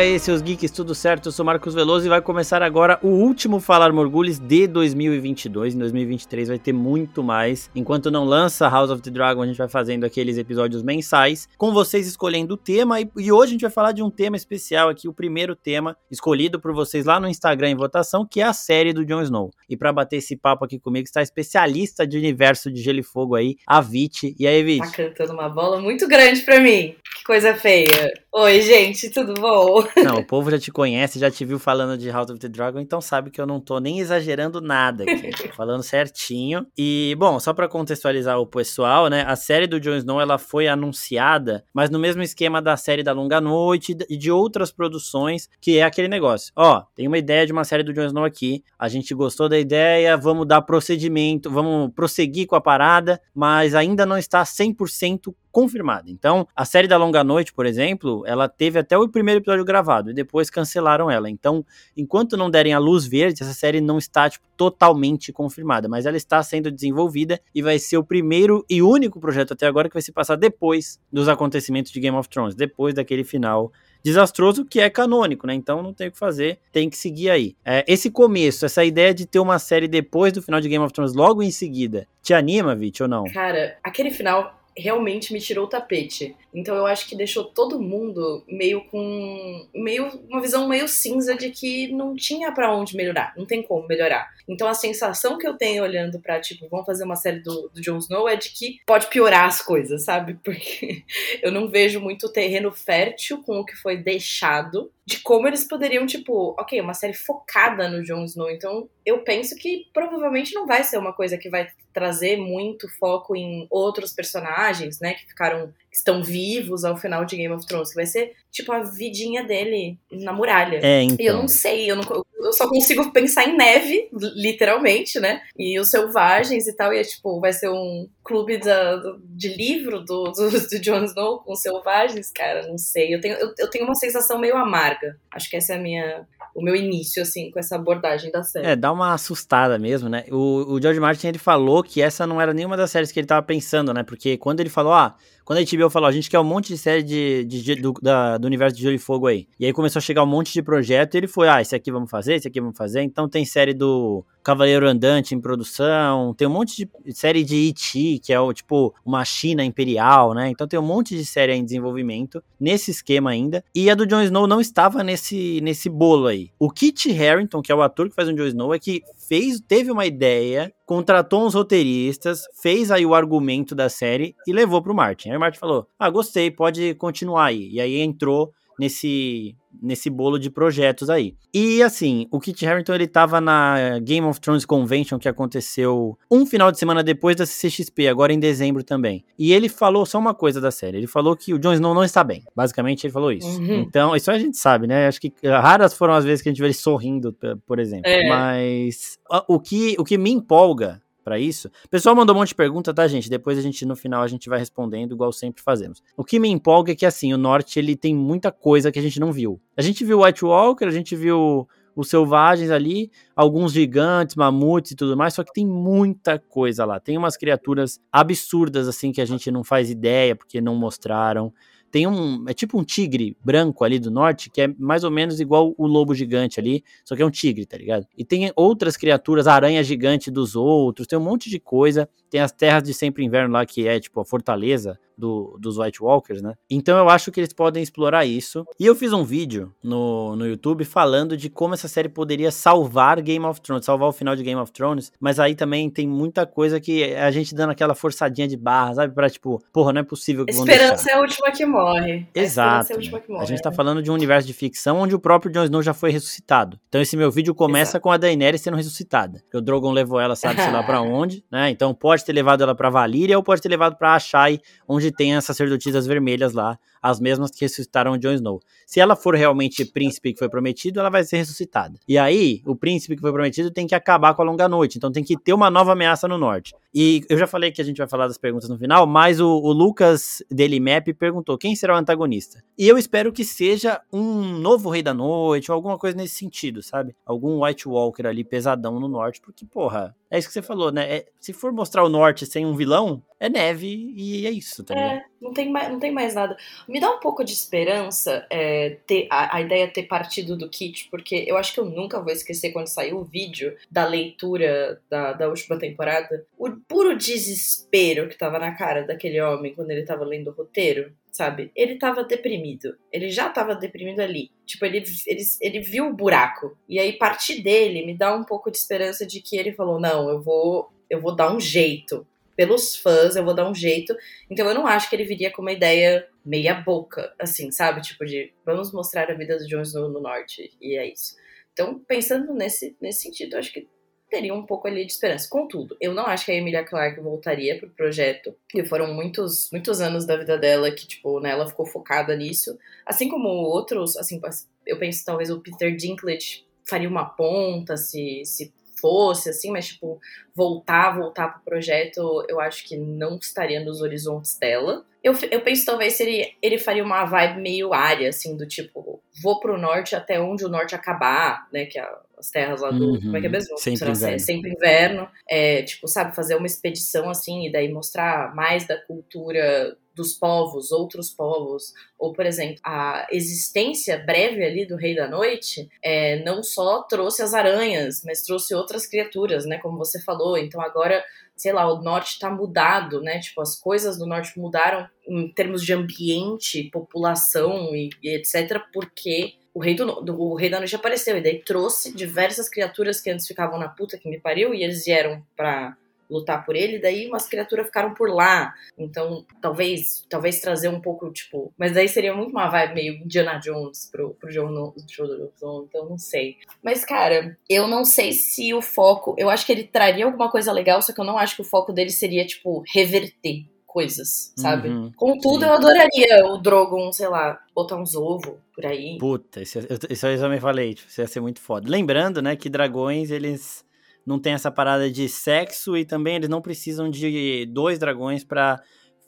aí, seus geeks, tudo certo? Eu sou Marcos Veloso e vai começar agora o último Falar Morgulhos de 2022. Em 2023 vai ter muito mais. Enquanto não lança House of the Dragon, a gente vai fazendo aqueles episódios mensais, com vocês escolhendo o tema. E, e hoje a gente vai falar de um tema especial aqui, o primeiro tema escolhido por vocês lá no Instagram em votação, que é a série do Jon Snow. E para bater esse papo aqui comigo está a especialista de universo de Gelo e Fogo aí, a Vit. E aí, Vit? Tá cantando uma bola muito grande para mim. Que coisa feia. Oi, gente, tudo bom? Não, o povo já te conhece, já te viu falando de House of the Dragon, então sabe que eu não tô nem exagerando nada aqui, tô falando certinho. E, bom, só para contextualizar o pessoal, né, a série do Jon Snow, ela foi anunciada, mas no mesmo esquema da série da Longa Noite e de outras produções, que é aquele negócio. Ó, tem uma ideia de uma série do Jon Snow aqui, a gente gostou da ideia, vamos dar procedimento, vamos prosseguir com a parada, mas ainda não está 100% confirmada. Então, a série da Longa Noite, por exemplo, ela teve até o primeiro episódio gravado e depois cancelaram ela. Então, enquanto não derem a luz verde, essa série não está tipo, totalmente confirmada, mas ela está sendo desenvolvida e vai ser o primeiro e único projeto até agora que vai se passar depois dos acontecimentos de Game of Thrones, depois daquele final desastroso que é canônico, né? Então não tem o que fazer, tem que seguir aí. É, esse começo, essa ideia de ter uma série depois do final de Game of Thrones, logo em seguida, te anima, Vit, ou não? Cara, aquele final realmente me tirou o tapete. Então eu acho que deixou todo mundo meio com meio uma visão meio cinza de que não tinha para onde melhorar, não tem como melhorar. Então a sensação que eu tenho olhando para tipo, vamos fazer uma série do, do Jon Snow é de que pode piorar as coisas, sabe? Porque eu não vejo muito terreno fértil com o que foi deixado de como eles poderiam, tipo, ok, uma série focada no Jon Snow. Então, eu penso que provavelmente não vai ser uma coisa que vai trazer muito foco em outros personagens, né, que ficaram que estão vivos ao final de Game of Thrones, que vai ser tipo a vidinha dele na muralha. É, então. E eu não sei, eu, não, eu só consigo pensar em neve, literalmente, né? E os selvagens e tal, e é tipo, vai ser um clube da, de livro do, do, do Jon Snow com selvagens, cara, não sei. Eu tenho, eu, eu tenho uma sensação meio amarga. Acho que essa é a minha o meu início, assim, com essa abordagem da série. É, dá uma assustada mesmo, né? O, o George Martin, ele falou que essa não era nenhuma das séries que ele tava pensando, né? Porque quando ele falou, ah, quando a HBO falou, a gente quer um monte de série de, de, do, da, do universo de Gelo e Fogo aí. E aí começou a chegar um monte de projeto e ele foi, ah, esse aqui vamos fazer, esse aqui vamos fazer. Então tem série do Cavaleiro Andante em produção, tem um monte de série de E.T., que é o, tipo uma China imperial, né? Então tem um monte de série em desenvolvimento, nesse esquema ainda. E a do Jon Snow não estava nesse, nesse bolo aí. O Kit Harington, que é o ator que faz o Jon Snow, é que fez, teve uma ideia, contratou uns roteiristas, fez aí o argumento da série e levou pro Martin. Aí o Martin falou: Ah, gostei, pode continuar aí. E aí entrou nesse nesse bolo de projetos aí. E assim, o Kit Harington ele tava na Game of Thrones Convention que aconteceu um final de semana depois da CCXP, agora em dezembro também. E ele falou só uma coisa da série, ele falou que o Jon Snow não está bem. Basicamente ele falou isso. Uhum. Então, isso a gente sabe, né? Acho que raras foram as vezes que a gente vê ele sorrindo, por exemplo. É. Mas o que, o que me empolga para isso. O pessoal mandou um monte de pergunta, tá, gente? Depois a gente, no final, a gente vai respondendo, igual sempre fazemos. O que me empolga é que, assim, o Norte, ele tem muita coisa que a gente não viu. A gente viu White Walker, a gente viu os selvagens ali, alguns gigantes, mamutes e tudo mais, só que tem muita coisa lá. Tem umas criaturas absurdas, assim, que a gente não faz ideia, porque não mostraram. Tem um. É tipo um tigre branco ali do norte, que é mais ou menos igual o lobo gigante ali, só que é um tigre, tá ligado? E tem outras criaturas, aranha gigante dos outros, tem um monte de coisa. Tem as terras de sempre inverno lá, que é tipo a fortaleza do, dos White Walkers, né? Então eu acho que eles podem explorar isso. E eu fiz um vídeo no, no YouTube falando de como essa série poderia salvar Game of Thrones, salvar o final de Game of Thrones, mas aí também tem muita coisa que a gente dando aquela forçadinha de barra, sabe? Pra tipo, porra, não é possível que Esperança é a última que morre. Exato. É a, a, morre, a gente tá falando de um universo de ficção onde o próprio Jon Snow já foi ressuscitado. Então esse meu vídeo começa Exato. com a Daenerys sendo ressuscitada. O Drogon levou ela, sabe, sei lá pra onde, né? Então pode ter levado ela pra Valíria ou pode ter levado pra Ashai, onde tem as sacerdotisas vermelhas lá, as mesmas que ressuscitaram Jon Snow. Se ela for realmente príncipe que foi prometido, ela vai ser ressuscitada. E aí, o príncipe que foi prometido tem que acabar com a longa noite, então tem que ter uma nova ameaça no norte. E eu já falei que a gente vai falar das perguntas no final, mas o, o Lucas Map perguntou quem será o antagonista. E eu espero que seja um novo Rei da Noite, ou alguma coisa nesse sentido, sabe? Algum White Walker ali pesadão no norte, porque, porra, é isso que você falou, né? É, se for mostrar o norte sem um vilão, é neve e é isso, tá É, não tem, mais, não tem mais nada. Me dá um pouco de esperança é, ter a, a ideia ter partido do Kit, porque eu acho que eu nunca vou esquecer quando saiu o vídeo da leitura da, da última temporada. O puro desespero que tava na cara daquele homem quando ele tava lendo o roteiro sabe? Ele tava deprimido. Ele já tava deprimido ali. Tipo, ele, ele, ele viu o buraco. E aí, partir dele me dá um pouco de esperança de que ele falou: não, eu vou, eu vou dar um jeito. Pelos fãs, eu vou dar um jeito. Então, eu não acho que ele viria com uma ideia meia boca, assim, sabe? Tipo, de vamos mostrar a vida do Jones no, no norte. E é isso. Então, pensando nesse, nesse sentido, acho que teria um pouco ali de esperança. Contudo, eu não acho que a Emilia Clarke voltaria pro projeto, e foram muitos, muitos anos da vida dela que, tipo, né, ela ficou focada nisso. Assim como outros, assim, eu penso talvez o Peter Dinklage faria uma ponta se, se fosse, assim, mas, tipo, voltar, voltar pro projeto, eu acho que não estaria nos horizontes dela. Eu, eu penso talvez se ele, ele faria uma vibe meio área, assim, do tipo, vou pro norte até onde o norte acabar, né, que é as terras lá do. Uhum, como é que é mesmo? Sempre Será inverno. Sempre inverno. É, tipo, sabe, fazer uma expedição assim e daí mostrar mais da cultura dos povos, outros povos, ou por exemplo, a existência breve ali do Rei da Noite é, não só trouxe as aranhas, mas trouxe outras criaturas, né? Como você falou. Então agora, sei lá, o norte está mudado, né? Tipo, as coisas do norte mudaram em termos de ambiente, população e, e etc., porque o rei, do, do, o rei da noite apareceu e daí trouxe diversas criaturas que antes ficavam na puta que me pariu e eles vieram pra lutar por ele, daí umas criaturas ficaram por lá. Então, talvez talvez trazer um pouco, tipo. Mas daí seria muito uma vibe meio Indiana Jones pro, pro John então não sei. Mas, cara, eu não sei se o foco. Eu acho que ele traria alguma coisa legal, só que eu não acho que o foco dele seria, tipo, reverter coisas, sabe? Uhum, Contudo, sim. eu adoraria o Drogon, sei lá, botar uns ovos por aí. Puta, isso, isso eu também falei, tipo, isso ia ser muito foda. Lembrando, né, que dragões, eles não tem essa parada de sexo e também eles não precisam de dois dragões para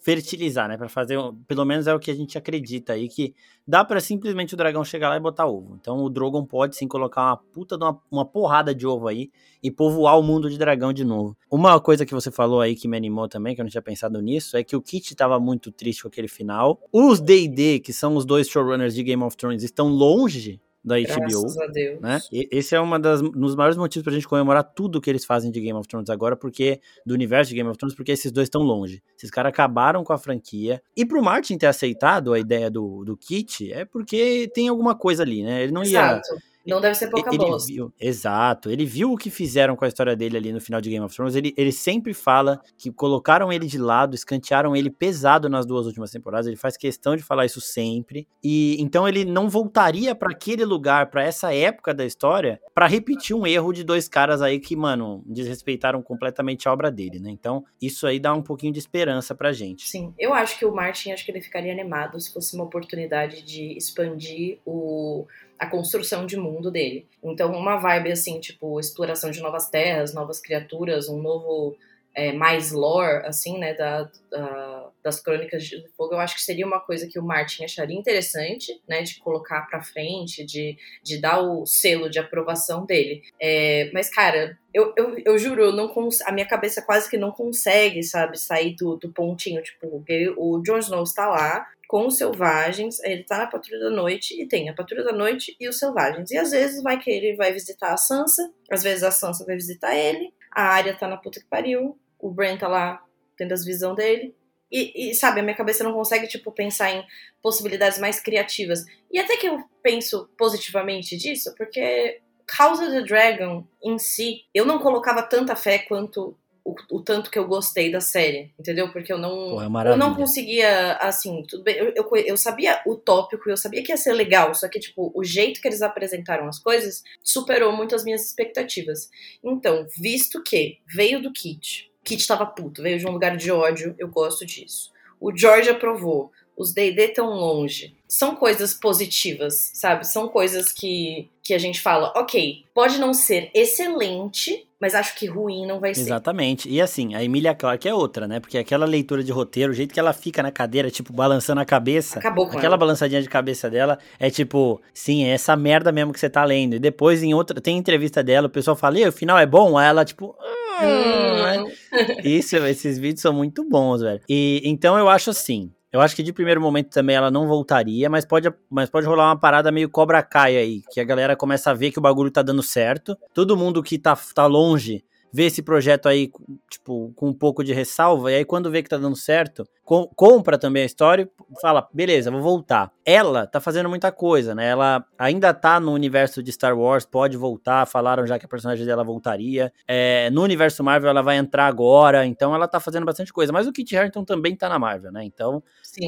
fertilizar, né? Para fazer, pelo menos é o que a gente acredita aí, que dá para simplesmente o dragão chegar lá e botar ovo. Então o Drogon pode sim colocar uma puta uma, uma, porrada de ovo aí e povoar o mundo de dragão de novo. Uma coisa que você falou aí que me animou também, que eu não tinha pensado nisso, é que o Kit tava muito triste com aquele final. Os D&D, que são os dois showrunners de Game of Thrones, estão longe da HBO. Graças a Deus. Né? E esse é um dos maiores motivos pra gente comemorar tudo que eles fazem de Game of Thrones agora, porque do universo de Game of Thrones, porque esses dois estão longe. Esses caras acabaram com a franquia. E pro Martin ter aceitado a ideia do, do Kit, é porque tem alguma coisa ali, né? Ele não Exato. ia não deve ser pouca ele bosta. Viu, exato. Ele viu o que fizeram com a história dele ali no final de Game of Thrones. Ele, ele sempre fala que colocaram ele de lado, escantearam ele pesado nas duas últimas temporadas. Ele faz questão de falar isso sempre. E então ele não voltaria para aquele lugar, para essa época da história, para repetir um erro de dois caras aí que, mano, desrespeitaram completamente a obra dele, né? Então, isso aí dá um pouquinho de esperança pra gente. Sim, eu acho que o Martin, acho que ele ficaria animado se fosse uma oportunidade de expandir o a construção de mundo dele. Então, uma vibe assim, tipo, exploração de novas terras, novas criaturas, um novo é, mais lore, assim, né, da, da, das Crônicas de Fogo, eu acho que seria uma coisa que o Martin acharia interessante, né, de colocar pra frente, de, de dar o selo de aprovação dele. É, mas, cara, eu, eu, eu juro, eu não a minha cabeça quase que não consegue, sabe, sair do, do pontinho, tipo, o Jon Snow está lá, com os selvagens, ele tá na patrulha da noite e tem a patrulha da noite e os selvagens. E às vezes vai que ele vai visitar a Sansa, às vezes a Sansa vai visitar ele, a área tá na puta que pariu, o Bran tá lá tendo as visões dele. E, e, sabe, a minha cabeça não consegue, tipo, pensar em possibilidades mais criativas. E até que eu penso positivamente disso, porque House of the Dragon em si, eu não colocava tanta fé quanto o, o, tanto que eu gostei da série, entendeu? Porque eu não, é eu não conseguia, assim, tudo bem, eu, eu, eu, sabia o tópico, eu sabia que ia ser legal, só que, tipo, o jeito que eles apresentaram as coisas superou muito as minhas expectativas. Então, visto que veio do Kit, Kit tava puto, veio de um lugar de ódio, eu gosto disso. O George aprovou, os D&D tão longe. São coisas positivas, sabe? São coisas que, que a gente fala, ok, pode não ser excelente, mas acho que ruim não vai ser. Exatamente. E assim, a Emilia Clarke é outra, né? Porque aquela leitura de roteiro, o jeito que ela fica na cadeira, tipo, balançando a cabeça. Acabou com Aquela ela. balançadinha de cabeça dela é tipo, sim, é essa merda mesmo que você tá lendo. E depois, em outra, tem entrevista dela, o pessoal fala, e o final é bom? Aí ela, tipo, Hum, Isso, esses vídeos são muito bons, velho. E então eu acho assim. Eu acho que de primeiro momento também ela não voltaria, mas pode, mas pode rolar uma parada meio Cobra Kai aí, que a galera começa a ver que o bagulho tá dando certo. Todo mundo que tá, tá longe vê esse projeto aí, tipo, com um pouco de ressalva, e aí quando vê que tá dando certo, com, compra também a história e fala, beleza, vou voltar. Ela tá fazendo muita coisa, né? Ela ainda tá no universo de Star Wars, pode voltar, falaram já que a personagem dela voltaria. É, no universo Marvel ela vai entrar agora, então ela tá fazendo bastante coisa. Mas o Kit Harington também tá na Marvel, né? Então,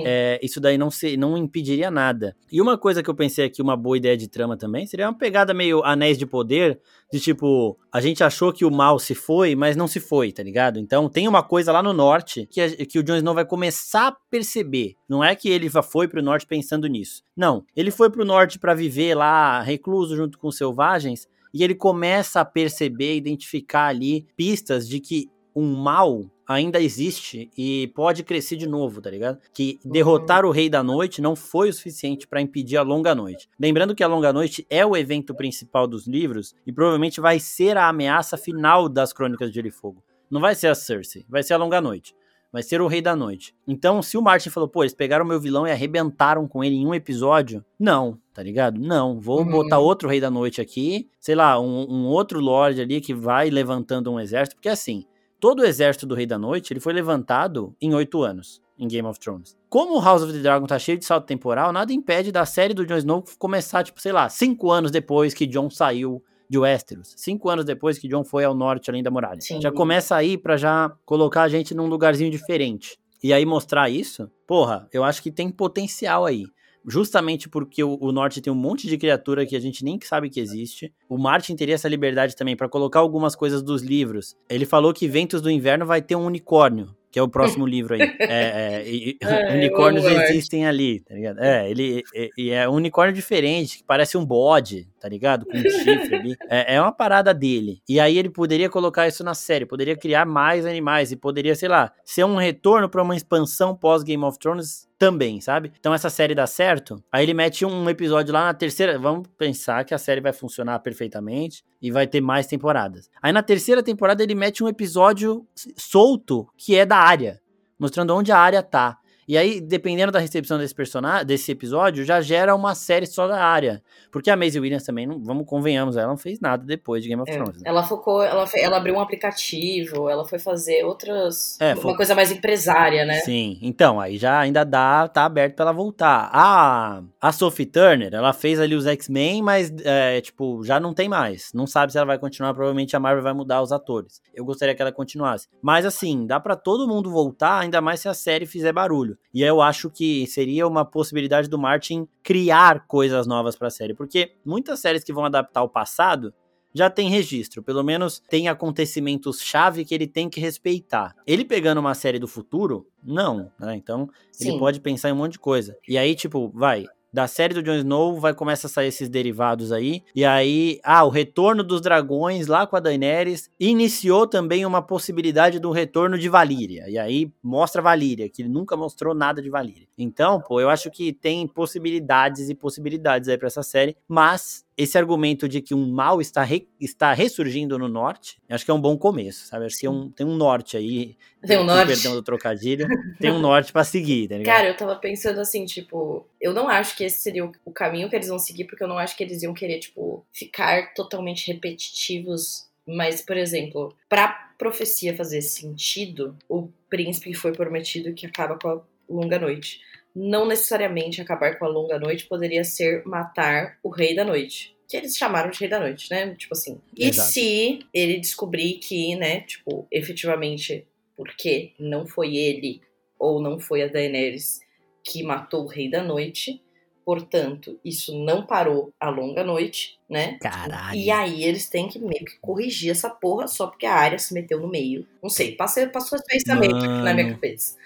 é, isso daí não, se, não impediria nada. E uma coisa que eu pensei aqui, uma boa ideia de trama também, seria uma pegada meio Anéis de Poder, de tipo, a gente achou que o mal se foi, mas não se foi, tá ligado? Então tem uma coisa lá no norte que, a, que o Jon Snow vai começar a perceber. Não é que ele foi pro norte pensando nisso. Não, ele foi pro norte para viver lá recluso junto com os selvagens e ele começa a perceber, identificar ali pistas de que um mal ainda existe e pode crescer de novo, tá ligado? Que uhum. derrotar o Rei da Noite não foi o suficiente para impedir a Longa Noite. Lembrando que a Longa Noite é o evento principal dos livros e provavelmente vai ser a ameaça final das Crônicas de Gelo e Fogo. Não vai ser a Cersei, vai ser a Longa Noite. Vai ser o Rei da Noite. Então, se o Martin falou, pô, eles pegaram o meu vilão e arrebentaram com ele em um episódio, não, tá ligado? Não, vou uhum. botar outro Rei da Noite aqui, sei lá, um, um outro Lorde ali que vai levantando um exército, porque assim, todo o exército do Rei da Noite ele foi levantado em oito anos em Game of Thrones. Como o House of the Dragon tá cheio de salto temporal, nada impede da série do Jon Snow começar, tipo, sei lá, cinco anos depois que Jon saiu de Westeros. Cinco anos depois que Jon foi ao norte, além da muralha. Sim. Já começa aí para já colocar a gente num lugarzinho diferente. E aí mostrar isso, porra, eu acho que tem potencial aí justamente porque o, o, norte tem um monte de criatura que a gente nem sabe que existe. O Martin teria essa liberdade também para colocar algumas coisas dos livros. Ele falou que Ventos do Inverno vai ter um unicórnio que é o próximo livro aí. É, é, é, unicórnios existem ali, tá ligado? É, ele e é um unicórnio diferente, que parece um bode, tá ligado? Com um chifre ali. É, é uma parada dele. E aí ele poderia colocar isso na série, poderia criar mais animais e poderia, sei lá, ser um retorno para uma expansão pós Game of Thrones também, sabe? Então essa série dá certo, aí ele mete um episódio lá na terceira, vamos pensar que a série vai funcionar perfeitamente e vai ter mais temporadas. Aí na terceira temporada ele mete um episódio solto que é da área, mostrando onde a área tá. E aí, dependendo da recepção desse personagem, desse episódio, já gera uma série só da área. Porque a Maisie Williams também, não, vamos convenhamos, ela não fez nada depois de Game of é, Thrones. Né? Ela focou, ela, ela abriu um aplicativo, ela foi fazer outras. É, uma coisa mais empresária, né? Sim, então, aí já ainda dá, tá aberto pra ela voltar. A, a Sophie Turner, ela fez ali os X-Men, mas, é, tipo, já não tem mais. Não sabe se ela vai continuar, provavelmente a Marvel vai mudar os atores. Eu gostaria que ela continuasse. Mas, assim, dá para todo mundo voltar, ainda mais se a série fizer barulho. E eu acho que seria uma possibilidade do Martin criar coisas novas para a série, porque muitas séries que vão adaptar o passado já tem registro, pelo menos tem acontecimentos chave que ele tem que respeitar. Ele pegando uma série do futuro, não, né? Então, Sim. ele pode pensar em um monte de coisa. E aí, tipo, vai, da série do Jon Snow vai começar a sair esses derivados aí. E aí, ah, o retorno dos dragões lá com a Daenerys iniciou também uma possibilidade do retorno de Valíria. E aí mostra Valíria, que nunca mostrou nada de Valíria. Então, pô, eu acho que tem possibilidades e possibilidades aí para essa série, mas esse argumento de que um mal está, re, está ressurgindo no norte, acho que é um bom começo, sabe? Acho que é um, tem um norte aí. Tem um norte. Perdão do trocadilho. tem um norte para seguir, tá ligado? Cara, eu tava pensando assim, tipo, eu não acho que esse seria o caminho que eles vão seguir, porque eu não acho que eles iam querer, tipo, ficar totalmente repetitivos. Mas, por exemplo, pra profecia fazer sentido, o príncipe foi prometido que acaba com a longa noite não necessariamente acabar com a longa noite poderia ser matar o rei da noite. Que eles chamaram de rei da noite, né? Tipo assim. E Exato. se ele descobrir que, né, tipo, efetivamente, porque não foi ele ou não foi a Daenerys que matou o rei da noite, portanto, isso não parou a longa noite, né? Caralho. E aí eles têm que meio que corrigir essa porra só porque a área se meteu no meio. Não sei, passou, passou esse pensamento aqui na minha cabeça.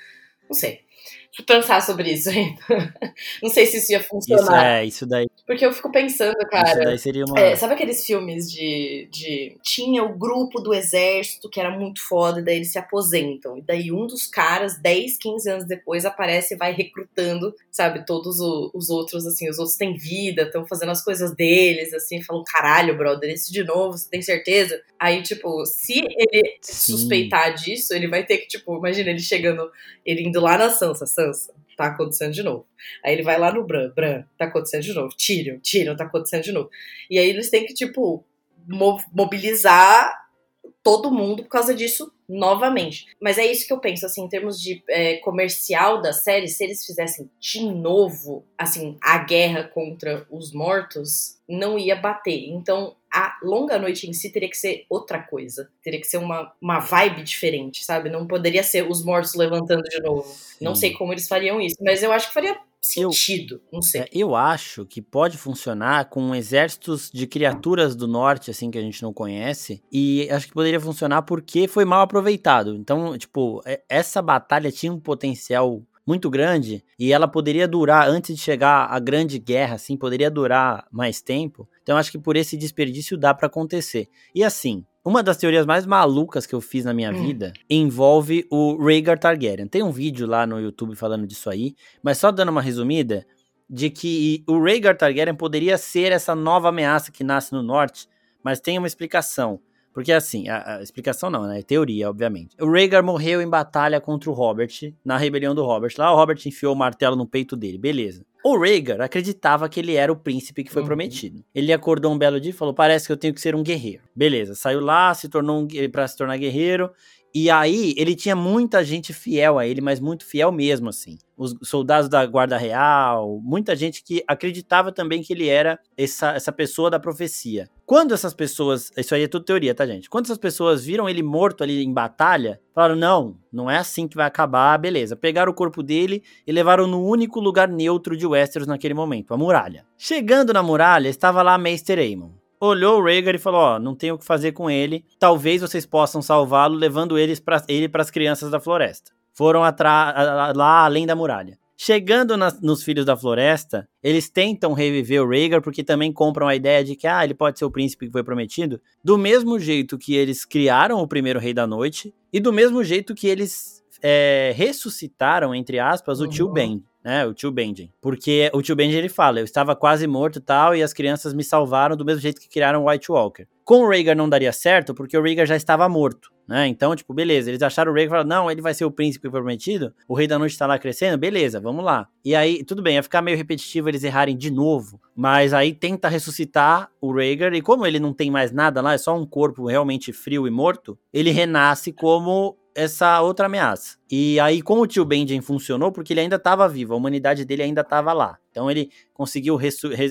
Não sei. Pensar sobre isso ainda. Não sei se isso ia funcionar. Isso é, isso daí. Porque eu fico pensando, cara. Isso daí seria uma. É, sabe aqueles filmes de, de. Tinha o grupo do exército que era muito foda, e daí eles se aposentam. E daí um dos caras, 10, 15 anos depois, aparece e vai recrutando, sabe, todos os outros, assim, os outros têm vida, estão fazendo as coisas deles, assim, falam, caralho, brother, esse de novo, você tem certeza? Aí, tipo, se ele Sim. suspeitar disso, ele vai ter que, tipo, imagina ele chegando, ele indo lá na Sansa, Sansa, tá acontecendo de novo. Aí ele vai lá no Bran, Bran, tá acontecendo de novo. Tyrion, Tyrion, tá acontecendo de novo. E aí eles têm que, tipo, mobilizar todo mundo por causa disso novamente. Mas é isso que eu penso, assim, em termos de é, comercial da série, se eles fizessem de novo, assim, a guerra contra os mortos, não ia bater. Então, a longa noite em si teria que ser outra coisa. Teria que ser uma, uma vibe diferente, sabe? Não poderia ser os mortos levantando de novo. Sim. Não sei como eles fariam isso, mas eu acho que faria sentido, eu, não sei. É, eu acho que pode funcionar com exércitos de criaturas do norte, assim, que a gente não conhece, e acho que poderia funcionar porque foi mal aproveitado. Então, tipo, é, essa batalha tinha um potencial muito grande e ela poderia durar antes de chegar a grande guerra, assim, poderia durar mais tempo. Então acho que por esse desperdício dá para acontecer. E assim, uma das teorias mais malucas que eu fiz na minha hum. vida envolve o Rhaegar Targaryen. Tem um vídeo lá no YouTube falando disso aí, mas só dando uma resumida de que o Rhaegar Targaryen poderia ser essa nova ameaça que nasce no norte, mas tem uma explicação. Porque assim, a, a, explicação não, né? É teoria, obviamente. O Rhaegar morreu em batalha contra o Robert, na rebelião do Robert. Lá o Robert enfiou o martelo no peito dele, beleza. O Rhaegar acreditava que ele era o príncipe que foi uhum. prometido. Ele acordou um belo dia e falou: Parece que eu tenho que ser um guerreiro. Beleza, saiu lá, se tornou um, para se tornar guerreiro. E aí, ele tinha muita gente fiel a ele, mas muito fiel mesmo, assim. Os soldados da Guarda Real, muita gente que acreditava também que ele era essa, essa pessoa da profecia. Quando essas pessoas. Isso aí é tudo teoria, tá, gente? Quando essas pessoas viram ele morto ali em batalha, falaram: não, não é assim que vai acabar, beleza. Pegaram o corpo dele e levaram no único lugar neutro de Westeros naquele momento, a muralha. Chegando na muralha, estava lá Meister Aemon olhou o Rhaegar e falou: Ó, oh, não tem o que fazer com ele. Talvez vocês possam salvá-lo levando eles pra, ele para as crianças da floresta. Foram lá além da muralha. Chegando nos Filhos da Floresta, eles tentam reviver o Rhaegar porque também compram a ideia de que ah, ele pode ser o príncipe que foi prometido, do mesmo jeito que eles criaram o primeiro Rei da Noite e do mesmo jeito que eles é, ressuscitaram, entre aspas, o uhum. tio Ben né? O tio Benjen. Porque o tio Benjen ele fala: eu estava quase morto tal, e as crianças me salvaram do mesmo jeito que criaram o White Walker. Com o Rhaegar não daria certo, porque o Rhaegar já estava morto. Né? Então, tipo, beleza, eles acharam o Rhaegar e falaram, não, ele vai ser o príncipe prometido, o Rei da Noite tá lá crescendo, beleza, vamos lá. E aí, tudo bem, ia ficar meio repetitivo eles errarem de novo, mas aí tenta ressuscitar o Rhaegar, e como ele não tem mais nada lá, é só um corpo realmente frio e morto, ele renasce como essa outra ameaça. E aí, como o tio Benjen funcionou, porque ele ainda estava vivo, a humanidade dele ainda estava lá. Então ele conseguiu re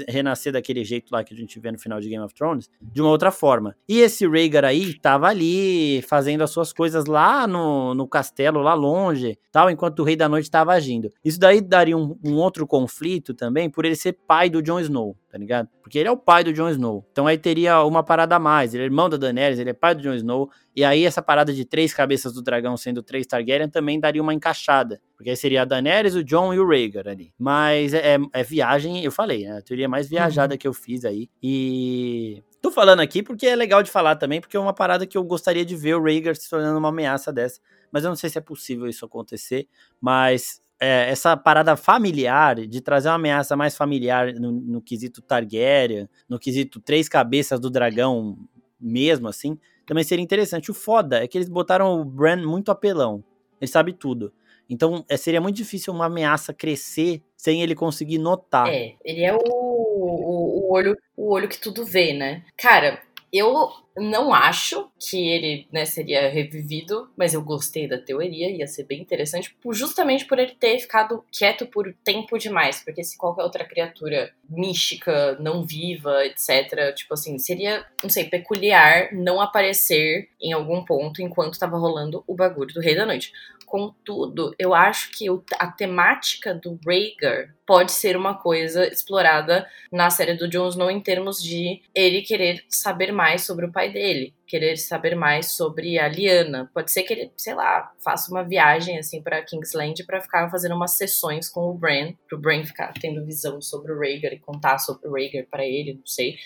renascer daquele jeito lá que a gente vê no final de Game of Thrones, de uma outra forma. E esse Rhaegar aí tava ali fazendo as suas coisas lá no, no castelo, lá longe, tal, enquanto o Rei da Noite estava agindo. Isso daí daria um, um, outro conflito também por ele ser pai do Jon Snow, tá ligado? Porque ele é o pai do Jon Snow. Então aí teria uma parada a mais. Ele é irmão da Daenerys, ele é pai do Jon Snow. E aí essa parada de três cabeças do dragão sendo três Targaryen também daria uma encaixada. Porque aí seria a Daenerys, o Jon e o Rhaegar ali. Mas é, é, é viagem, eu falei, né? A teoria mais viajada uhum. que eu fiz aí. E Tô falando aqui porque é legal de falar também, porque é uma parada que eu gostaria de ver o Rhaegar se tornando uma ameaça dessa. Mas eu não sei se é possível isso acontecer. Mas é, essa parada familiar, de trazer uma ameaça mais familiar no, no, quesito Targaryen, no quesito três cabeças do dragão mesmo, assim, também seria interessante. O foda é que eles botaram o Bran muito apelão. Ele sabe tudo. Então, é, seria muito difícil uma ameaça crescer sem ele conseguir notar. É, ele é o, o, o, olho, o olho que tudo vê, né? Cara, eu não acho que ele né, seria revivido, mas eu gostei da teoria, ia ser bem interessante, justamente por ele ter ficado quieto por tempo demais, porque se qualquer outra criatura mística, não viva, etc., tipo assim, seria, não sei, peculiar não aparecer em algum ponto enquanto estava rolando o bagulho do Rei da Noite. Contudo, eu acho que a temática do Rhaegar pode ser uma coisa explorada na série do Jon Snow em termos de ele querer saber mais sobre o pai pai dele, querer saber mais sobre a Liana. Pode ser que ele, sei lá, faça uma viagem assim para Kingsland para ficar fazendo umas sessões com o Bran, pro Bran ficar tendo visão sobre o Rhaegar e contar sobre o Rhaegar para ele, não sei.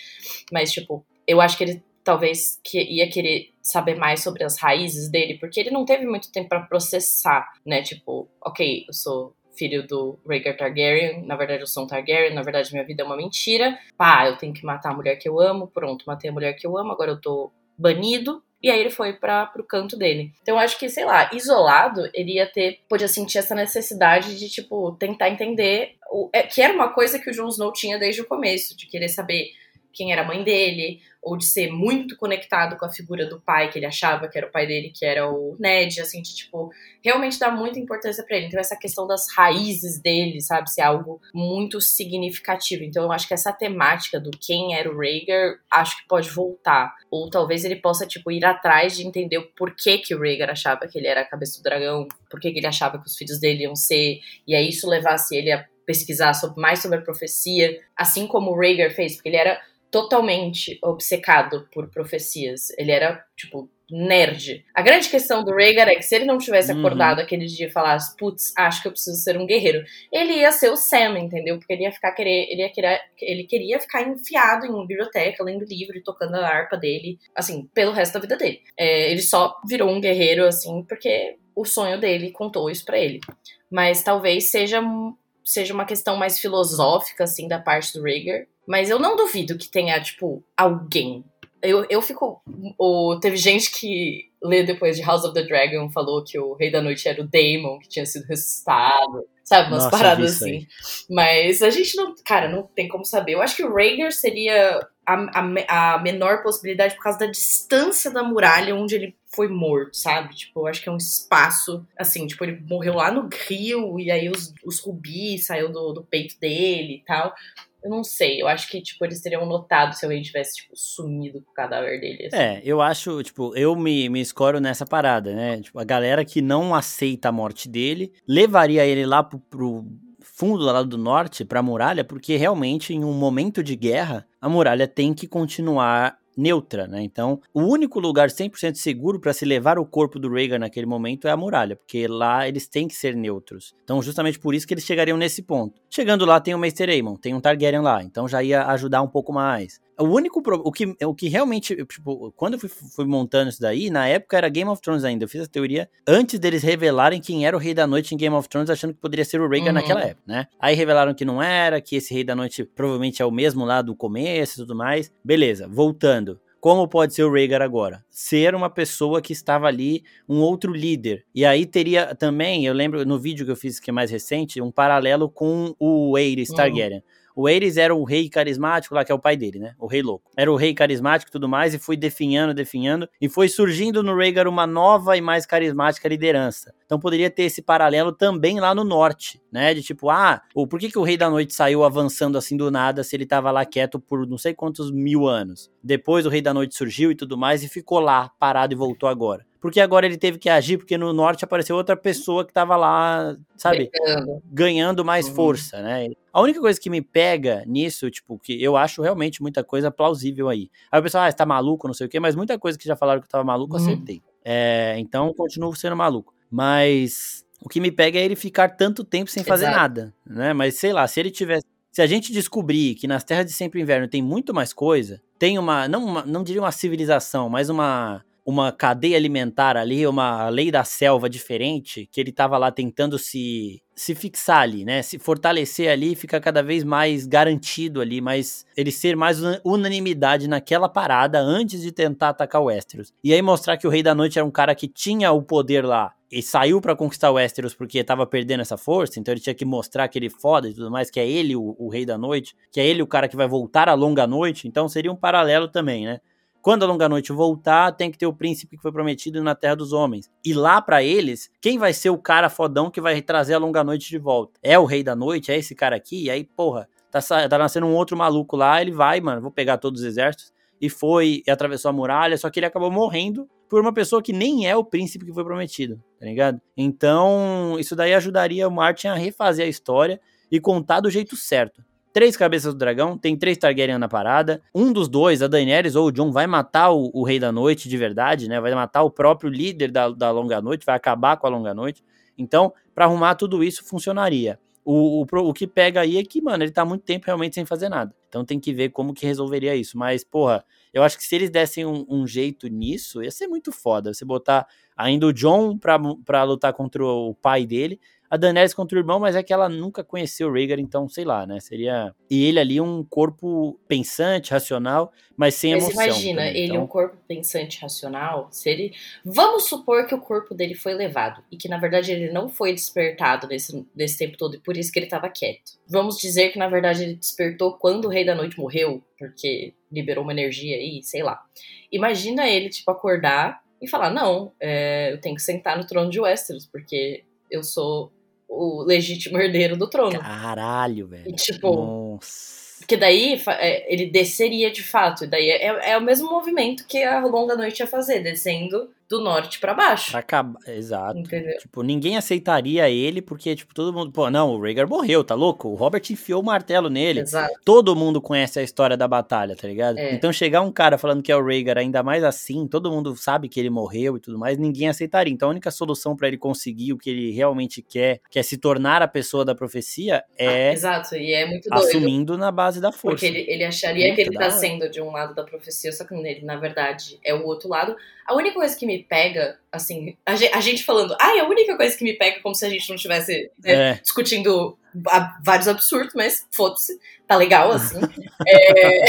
Mas tipo, eu acho que ele talvez que ia querer saber mais sobre as raízes dele, porque ele não teve muito tempo para processar, né? Tipo, OK, eu sou filho do Rhaegar Targaryen, na verdade eu sou um Targaryen, na verdade minha vida é uma mentira. Pá, eu tenho que matar a mulher que eu amo, pronto, matei a mulher que eu amo, agora eu tô banido. E aí ele foi para pro canto dele. Então eu acho que, sei lá, isolado, ele ia ter, podia sentir essa necessidade de, tipo, tentar entender o, é, que era uma coisa que o Jon Snow tinha desde o começo, de querer saber quem era a mãe dele, ou de ser muito conectado com a figura do pai, que ele achava que era o pai dele, que era o Ned, assim, de, tipo, realmente dá muita importância para ele. Então, essa questão das raízes dele, sabe, ser algo muito significativo. Então, eu acho que essa temática do quem era o Rhaegar, acho que pode voltar. Ou talvez ele possa, tipo, ir atrás de entender o porquê que o Rhaegar achava que ele era a cabeça do dragão, porquê que ele achava que os filhos dele iam ser, e aí isso levasse ele a pesquisar sobre, mais sobre a profecia, assim como o Rhaegar fez, porque ele era totalmente obcecado por profecias. Ele era, tipo, nerd. A grande questão do Rhaegar é que se ele não tivesse uhum. acordado uhum. aquele dia e falasse, putz, acho que eu preciso ser um guerreiro, ele ia ser o Sam, entendeu? Porque ele ia ficar querer, ele ia querer, ele queria ficar enfiado em uma biblioteca, lendo livro e tocando a harpa dele, assim, pelo resto da vida dele. É, ele só virou um guerreiro, assim, porque o sonho dele contou isso para ele. Mas talvez seja seja uma questão mais filosófica, assim, da parte do Rhaegar. Mas eu não duvido que tenha, tipo, alguém. Eu, eu fico. Ou, teve gente que lê depois de House of the Dragon falou que o Rei da Noite era o Daemon, que tinha sido ressuscitado. Sabe, umas Nossa, paradas assim. Mas a gente não. Cara, não tem como saber. Eu acho que o Rhaegar seria a, a, a menor possibilidade por causa da distância da muralha onde ele foi morto, sabe? Tipo, eu acho que é um espaço, assim, tipo, ele morreu lá no rio e aí os, os rubis saiu do, do peito dele e tal. Eu não sei, eu acho que, tipo, eles teriam notado se alguém tivesse, tipo, sumido com o cadáver dele. Assim. É, eu acho, tipo, eu me, me escoro nessa parada, né? Tipo, a galera que não aceita a morte dele, levaria ele lá pro, pro fundo lá do norte, pra muralha, porque realmente, em um momento de guerra, a muralha tem que continuar neutra, né? Então, o único lugar 100% seguro para se levar o corpo do Rhaegar naquele momento é a muralha, porque lá eles têm que ser neutros. Então, justamente por isso que eles chegariam nesse ponto. Chegando lá tem o Maester Aemon, tem um Targaryen lá, então já ia ajudar um pouco mais. O único o que, o que realmente, tipo, quando eu fui, fui, montando isso daí, na época era Game of Thrones ainda. Eu fiz a teoria antes deles revelarem quem era o Rei da Noite em Game of Thrones, achando que poderia ser o Rhaegar uhum. naquela época, né? Aí revelaram que não era, que esse Rei da Noite provavelmente é o mesmo lá do começo e tudo mais. Beleza, voltando. Como pode ser o Rhaegar agora? Ser uma pessoa que estava ali, um outro líder. E aí teria também, eu lembro no vídeo que eu fiz que é mais recente, um paralelo com o Aerys uhum. Targaryen. Uhum. O Ares era o rei carismático lá, que é o pai dele, né? O rei louco. Era o rei carismático e tudo mais, e foi definhando, definhando, e foi surgindo no Rhaegar uma nova e mais carismática liderança. Então poderia ter esse paralelo também lá no norte, né? De tipo, ah, ou por que, que o Rei da Noite saiu avançando assim do nada se ele tava lá quieto por não sei quantos mil anos? Depois o Rei da Noite surgiu e tudo mais, e ficou lá, parado e voltou agora porque agora ele teve que agir, porque no norte apareceu outra pessoa que tava lá, sabe, ganhando, ganhando mais uhum. força, né? A única coisa que me pega nisso, tipo, que eu acho realmente muita coisa plausível aí. Aí o pessoal, ah, você tá maluco, não sei o quê, mas muita coisa que já falaram que eu tava maluco, uhum. acertei. É, então, continuo sendo maluco. Mas o que me pega é ele ficar tanto tempo sem fazer Exato. nada, né? Mas sei lá, se ele tivesse se a gente descobrir que nas terras de sempre inverno tem muito mais coisa, tem uma não, uma, não diria uma civilização, mas uma uma cadeia alimentar ali, uma lei da selva diferente, que ele estava lá tentando se se fixar ali, né? Se fortalecer ali, fica cada vez mais garantido ali, mas ele ser mais unanimidade naquela parada antes de tentar atacar o Westeros. E aí mostrar que o Rei da Noite era um cara que tinha o poder lá e saiu para conquistar o Westeros porque tava perdendo essa força, então ele tinha que mostrar que ele foda e tudo mais, que é ele o, o Rei da Noite, que é ele o cara que vai voltar à longa noite, então seria um paralelo também, né? Quando a longa noite voltar, tem que ter o príncipe que foi prometido na terra dos homens. E lá para eles, quem vai ser o cara fodão que vai trazer a longa noite de volta? É o rei da noite? É esse cara aqui? E aí, porra, tá, tá nascendo um outro maluco lá, ele vai, mano, vou pegar todos os exércitos. E foi, e atravessou a muralha, só que ele acabou morrendo por uma pessoa que nem é o príncipe que foi prometido, tá ligado? Então, isso daí ajudaria o Martin a refazer a história e contar do jeito certo. Três cabeças do dragão, tem três Targaryen na parada. Um dos dois, a Daenerys ou o Jon, vai matar o, o Rei da Noite de verdade, né? Vai matar o próprio líder da, da Longa Noite, vai acabar com a Longa Noite. Então, para arrumar tudo isso, funcionaria. O, o, o, que pega aí é que, mano, ele tá muito tempo realmente sem fazer nada. Então tem que ver como que resolveria isso. Mas, porra, eu acho que se eles dessem um, um jeito nisso, ia ser muito foda. Você botar ainda o John pra, pra lutar contra o pai dele, a Daenerys contra o irmão, mas é que ela nunca conheceu o Rhaegar, então sei lá, né? Seria. E ele ali um corpo pensante, racional, mas sem mas emoção. Imagina, também, ele então... um corpo pensante, racional. Se ele. Vamos supor que o corpo dele foi levado e que na verdade ele não foi despertado nesse, nesse tempo todo e por isso que ele estava quieto. Vamos dizer que na verdade ele despertou quando o Rei da Noite morreu, porque liberou uma energia aí, sei lá. Imagina ele, tipo, acordar e falar: não, é, eu tenho que sentar no trono de Westeros, porque eu sou o legítimo herdeiro do trono. Caralho, velho. E, tipo. Nossa. Porque daí é, ele desceria de fato. E daí é, é, o mesmo movimento que a longa noite ia fazer, descendo do norte para baixo. Pra acabar, exato. Entendeu? Tipo, ninguém aceitaria ele porque, tipo, todo mundo, pô, não, o Rhaegar morreu, tá louco? O Robert enfiou o martelo nele. Exato. Todo mundo conhece a história da batalha, tá ligado? É. Então chegar um cara falando que é o Rhaegar ainda mais assim, todo mundo sabe que ele morreu e tudo mais, ninguém aceitaria. Então a única solução para ele conseguir o que ele realmente quer, que é se tornar a pessoa da profecia, é ah, Exato, e é muito doido. Assumindo na base da força. Porque ele, ele acharia muito que ele tá sendo de um lado da profecia, só que ele, na verdade, é o outro lado. A única coisa que me pega, assim, a gente, a gente falando, ai, ah, a única coisa que me pega como se a gente não estivesse né, é. discutindo vários absurdos, mas foda-se, tá legal, assim. é,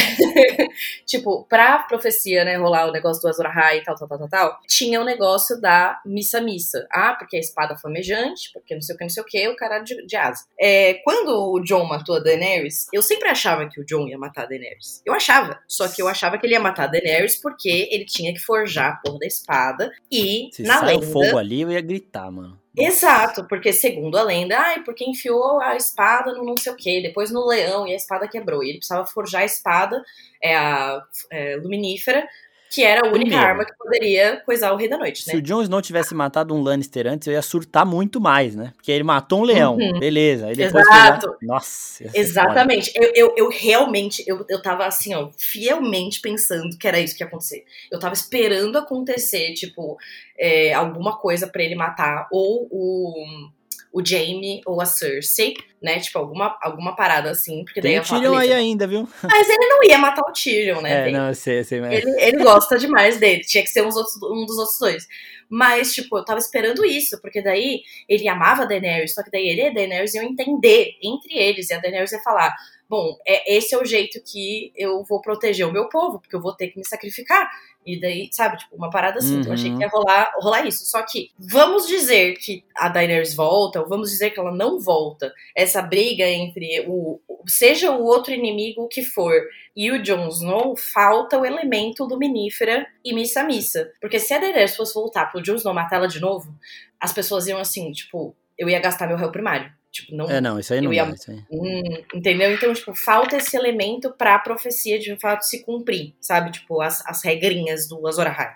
tipo, pra profecia, né, rolar o negócio do Azor Ahai e tal, tal, tal, tal, tal, tinha o negócio da missa-missa. Ah, porque a espada flamejante, porque não sei o que, não sei o que, o cara de, de asa. É, quando o John matou a Daenerys, eu sempre achava que o John ia matar a Daenerys. Eu achava, só que eu achava que ele ia matar a Daenerys porque ele tinha que forjar a porra da espada e, Se na sai lenda... fogo ali, eu ia gritar, mano. Exato, porque segundo a lenda, ai, porque enfiou a espada no não sei o que, depois no leão e a espada quebrou. E ele precisava forjar a espada, é a é, luminífera, que era a única Primeiro, arma que poderia coisar o Rei da Noite, né? Se o Jon Snow tivesse matado um Lannister antes, eu ia surtar muito mais, né? Porque ele matou um leão, uhum. beleza. Exato. Nossa. Exatamente. Eu, eu, eu, realmente, eu, eu tava assim, ó, fielmente pensando que era isso que ia acontecer. Eu tava esperando acontecer, tipo, é, alguma coisa para ele matar ou o o Jaime ou a Cersei, né? Tipo, alguma, alguma parada assim. Porque Tem daí o Tyrion aí ainda, viu? Mas ele não ia matar o Tyrion, né? É, não, eu sei, eu sei Ele, ele gosta demais dele. Tinha que ser uns outros, um dos outros dois. Mas, tipo, eu tava esperando isso, porque daí ele amava a Daenerys, só que daí ele e a Daenerys iam entender entre eles, e a Daenerys ia falar: bom, é, esse é o jeito que eu vou proteger o meu povo, porque eu vou ter que me sacrificar. E daí, sabe, tipo, uma parada assim. Uhum. Então achei que ia rolar, rolar isso. Só que, vamos dizer que a Daenerys volta, ou vamos dizer que ela não volta. Essa briga entre o. Seja o outro inimigo que for e o Jon Snow, falta o elemento luminífera e missa missa. Porque se a Daenerys fosse voltar pro Jon Snow matar ela de novo, as pessoas iam assim, tipo, eu ia gastar meu réu primário. Tipo, não, é, não, isso aí não ia, isso aí. Hum, entendeu? Então, tipo, falta esse elemento pra profecia de fato se cumprir, sabe? Tipo, as, as regrinhas do Azor Ahai.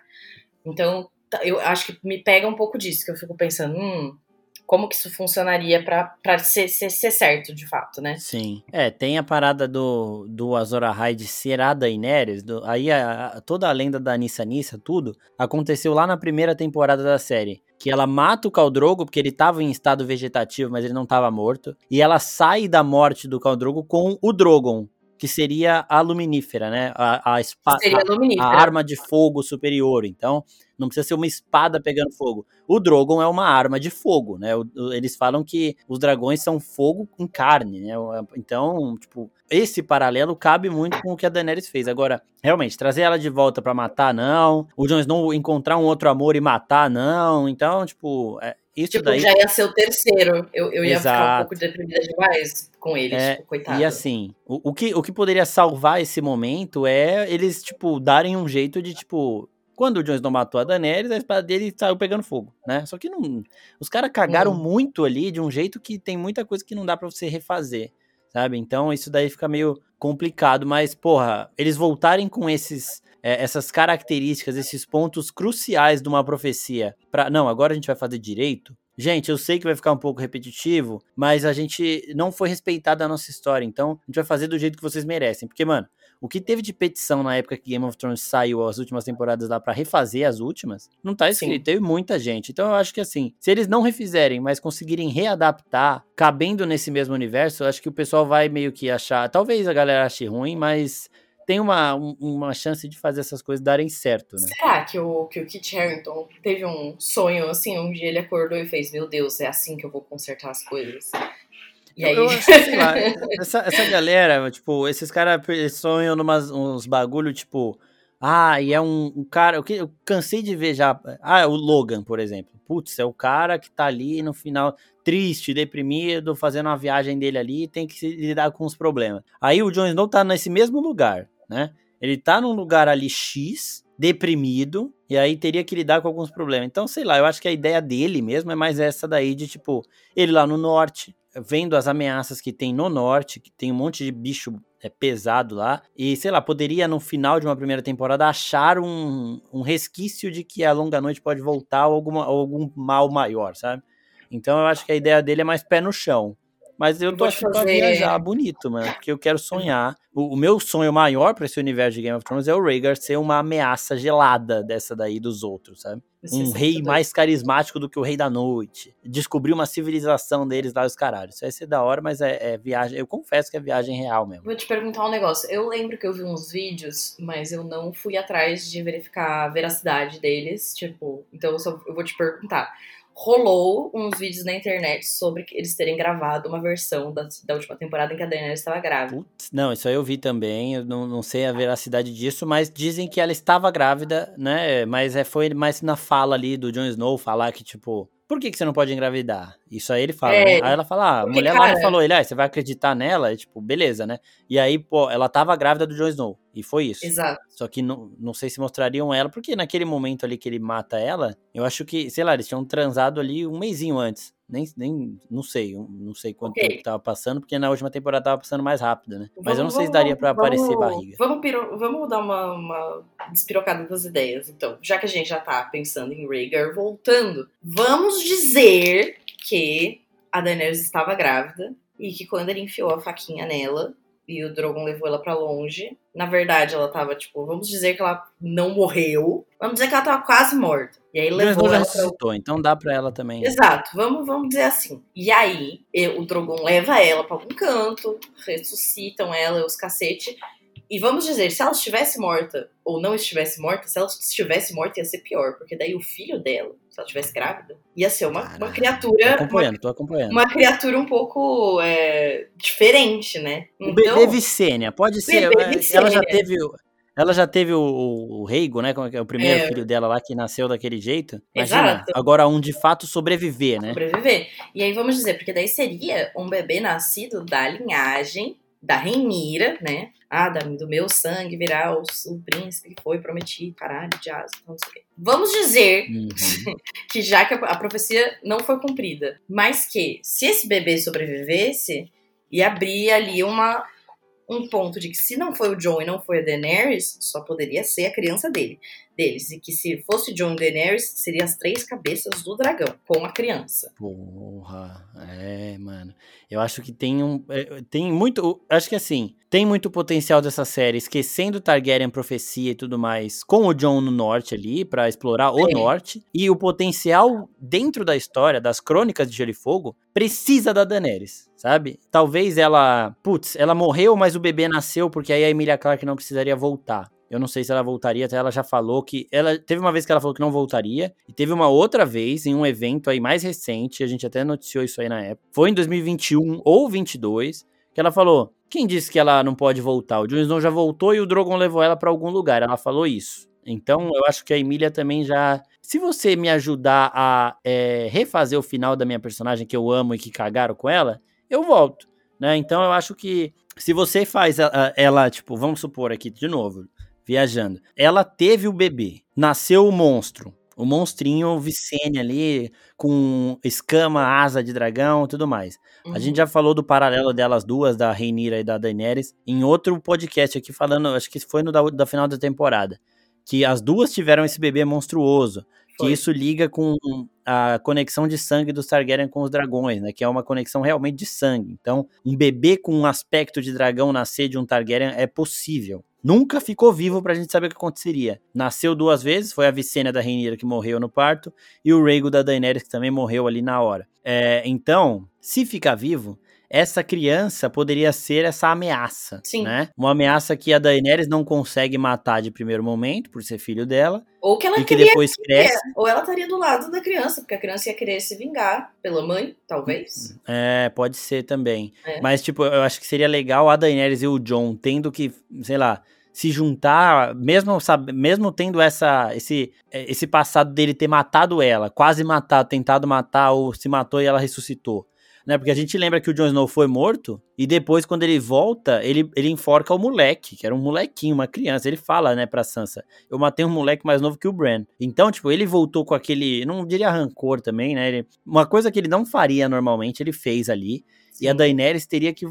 Então, eu acho que me pega um pouco disso, que eu fico pensando, hum, como que isso funcionaria para ser, ser, ser, certo, de fato, né? Sim. É, tem a parada do, do Azor Ahai de ser a Daenerys, do, aí a, a, toda a lenda da Nissa Nissa, tudo, aconteceu lá na primeira temporada da série. Que ela mata o Caldrogo, porque ele estava em estado vegetativo, mas ele não estava morto. E ela sai da morte do Caldrogo com o Drogon, que seria a luminífera, né? A, a, espada, a, a, arma de fogo superior. Então, não precisa ser uma espada pegando fogo. O Drogon é uma arma de fogo, né? O, eles falam que os dragões são fogo em carne, né? Então, tipo, esse paralelo cabe muito com o que a Daenerys fez. Agora, realmente, trazer ela de volta para matar, não. O Jon Snow encontrar um outro amor e matar, não. Então, tipo, é, isso tipo, daí... já ia ser o terceiro. Eu, eu ia Exato. ficar um pouco deprimida demais com eles, é, tipo, coitado. E assim, o, o, que, o que poderia salvar esse momento é eles, tipo, darem um jeito de, tipo, quando o Jon Snow matou a Daenerys, a espada dele saiu pegando fogo, né? Só que não, os caras cagaram uhum. muito ali de um jeito que tem muita coisa que não dá para você refazer, sabe? Então isso daí fica meio complicado, mas porra, eles voltarem com esses é, essas características, esses pontos cruciais de uma profecia, para não, agora a gente vai fazer direito. gente, eu sei que vai ficar um pouco repetitivo, mas a gente não foi respeitado a nossa história, então a gente vai fazer do jeito que vocês merecem. Porque, mano, o que teve de petição na época que Game of Thrones saiu as últimas temporadas lá para refazer as últimas, não tá escrito. Sim. Teve muita gente. Então eu acho que assim, se eles não refizerem, mas conseguirem readaptar, cabendo nesse mesmo universo, eu acho que o pessoal vai meio que achar. Talvez a galera ache ruim, mas tem uma, uma chance de fazer essas coisas darem certo, né? Será que o, que o Kit Harington teve um sonho assim, um dia ele acordou e fez, meu Deus, é assim que eu vou consertar as coisas? E aí... Eu, sei lá, essa, essa galera, tipo, esses caras sonham numas uns bagulho, tipo, ah, e é um, um cara, eu, eu cansei de ver já, ah, o Logan, por exemplo. Putz, é o cara que tá ali no final, triste, deprimido, fazendo uma viagem dele ali, tem que lidar com os problemas. Aí o Jon Snow tá nesse mesmo lugar, né? Ele tá num lugar ali X, deprimido, e aí teria que lidar com alguns problemas. Então, sei lá, eu acho que a ideia dele mesmo é mais essa daí de, tipo, ele lá no norte, vendo as ameaças que tem no norte, que tem um monte de bicho é, pesado lá, e sei lá, poderia no final de uma primeira temporada achar um, um resquício de que a longa noite pode voltar ou, alguma, ou algum mal maior, sabe? Então eu acho que a ideia dele é mais pé no chão. Mas eu tô achando fazer... pra viajar bonito, mano. Porque eu quero sonhar. O, o meu sonho maior para esse universo de Game of Thrones é o Rhaegar ser uma ameaça gelada dessa daí dos outros, sabe? um rei mais carismático do que o Rei da Noite. Descobrir uma civilização deles lá, os caralhos. Isso vai ser da hora, mas é, é, viagem. Eu confesso que é viagem real mesmo. Vou te perguntar um negócio. Eu lembro que eu vi uns vídeos, mas eu não fui atrás de verificar a veracidade deles. Tipo, então eu, só, eu vou te perguntar rolou uns vídeos na internet sobre eles terem gravado uma versão da, da última temporada em que a Daenerys estava grávida. Putz, não, isso aí eu vi também, eu não, não sei a veracidade disso, mas dizem que ela estava grávida, né? Mas é, foi mais na fala ali do Jon Snow falar que, tipo, por que, que você não pode engravidar? Isso aí ele fala, é, né? Aí ela fala, ah, a mulher cara, lá falou, ele, ah, você vai acreditar nela? E, tipo, beleza, né? E aí, pô, ela tava grávida do Jon Snow, e foi isso. Exato. Só que não, não sei se mostrariam ela, porque naquele momento ali que ele mata ela, eu acho que, sei lá, eles tinham transado ali um mêsinho antes. Nem, nem não sei, não sei quanto okay. tempo tava passando, porque na última temporada tava passando mais rápido, né? Mas vamos, eu não sei se daria para aparecer barriga. Vamos, piro, vamos dar uma, uma despirocada das ideias, então. Já que a gente já tá pensando em Rhaegar voltando, vamos dizer que a Daenerys estava grávida e que quando ele enfiou a faquinha nela, e o Drogon levou ela para longe. Na verdade, ela tava, tipo, vamos dizer que ela não morreu. Vamos dizer que ela tava quase morta. E aí levou ela ressuscitou, pra... então dá pra ela também. Exato, vamos, vamos dizer assim. E aí, o Drogon leva ela para algum canto, ressuscitam ela, os cacete. E vamos dizer, se ela estivesse morta ou não estivesse morta, se ela estivesse morta ia ser pior, porque daí o filho dela, se ela estivesse grávida, ia ser uma, uma criatura. Tô acompanhando, uma, tô acompanhando. Uma criatura um pouco é, diferente, né? O então, bebê Vicênia, pode ser. Ela já teve. Ela já teve o, o, o Reigo, né? É, é o primeiro é. filho dela lá que nasceu daquele jeito. Imagina, Exato. agora um de fato sobreviver, né? Sobreviver. E aí vamos dizer, porque daí seria um bebê nascido da linhagem da Renira, né? Ah, do meu sangue virar o, o príncipe que foi prometido, caralho, de asa, então não sei o quê. Vamos dizer uhum. que já que a, profecia não foi cumprida, mas que se esse bebê sobrevivesse, ia abrir ali uma, um ponto de que se não foi o John e não foi a Daenerys, só poderia ser a criança dele deles. E que se fosse John Daenerys, seria as três cabeças do dragão, com a criança. Porra, é, mano. Eu acho que tem um. É, tem muito. Acho que assim, tem muito potencial dessa série, esquecendo Targaryen, profecia e tudo mais, com o John no norte ali, para explorar o norte. E o potencial dentro da história, das crônicas de Gelo e Fogo, precisa da Daenerys, sabe? Talvez ela. Putz, ela morreu, mas o bebê nasceu, porque aí a Emilia Clarke não precisaria voltar. Eu não sei se ela voltaria, até ela já falou que. Ela teve uma vez que ela falou que não voltaria, e teve uma outra vez em um evento aí mais recente, a gente até noticiou isso aí na época. Foi em 2021 ou 22, que ela falou: quem disse que ela não pode voltar? O Jon Snow já voltou e o Drogon levou ela para algum lugar. Ela falou isso. Então, eu acho que a Emília também já. Se você me ajudar a é, refazer o final da minha personagem que eu amo e que cagaram com ela, eu volto. Né? Então, eu acho que se você faz ela, ela, tipo, vamos supor aqui de novo, viajando. Ela teve o bebê, nasceu o monstro. O monstrinho Vicene ali, com escama, asa de dragão e tudo mais. Uhum. A gente já falou do paralelo delas duas, da Reinira e da Daenerys, em outro podcast aqui falando, acho que foi no da, da final da temporada. Que as duas tiveram esse bebê monstruoso. Foi. Que isso liga com a conexão de sangue dos Targaryen com os dragões, né? Que é uma conexão realmente de sangue. Então, um bebê com um aspecto de dragão nascer de um Targaryen é possível. Nunca ficou vivo pra gente saber o que aconteceria. Nasceu duas vezes, foi a Vicênia da Rainha que morreu no parto, e o Rhaego da Daenerys que também morreu ali na hora. É, então, se ficar vivo, essa criança poderia ser essa ameaça, Sim. né? Uma ameaça que a Daenerys não consegue matar de primeiro momento, por ser filho dela, Ou que ela e que queria depois cresce. Ou ela estaria do lado da criança, porque a criança ia querer se vingar pela mãe, talvez. É, pode ser também. É. Mas, tipo, eu acho que seria legal a Daenerys e o John tendo que, sei lá, se juntar, mesmo, sabe, mesmo tendo essa, esse, eh, esse passado dele ter matado ela, quase matado, tentado matar, ou se matou e ela ressuscitou. Né? Porque a gente lembra que o Jon Snow foi morto, e depois, quando ele volta, ele, ele enforca o moleque, que era um molequinho, uma criança. Ele fala, né, pra Sansa: Eu matei um moleque mais novo que o Bran. Então, tipo, ele voltou com aquele. Não diria rancor também, né? Ele- uma coisa que ele não faria normalmente, ele fez ali. E a Sim. Daenerys teria que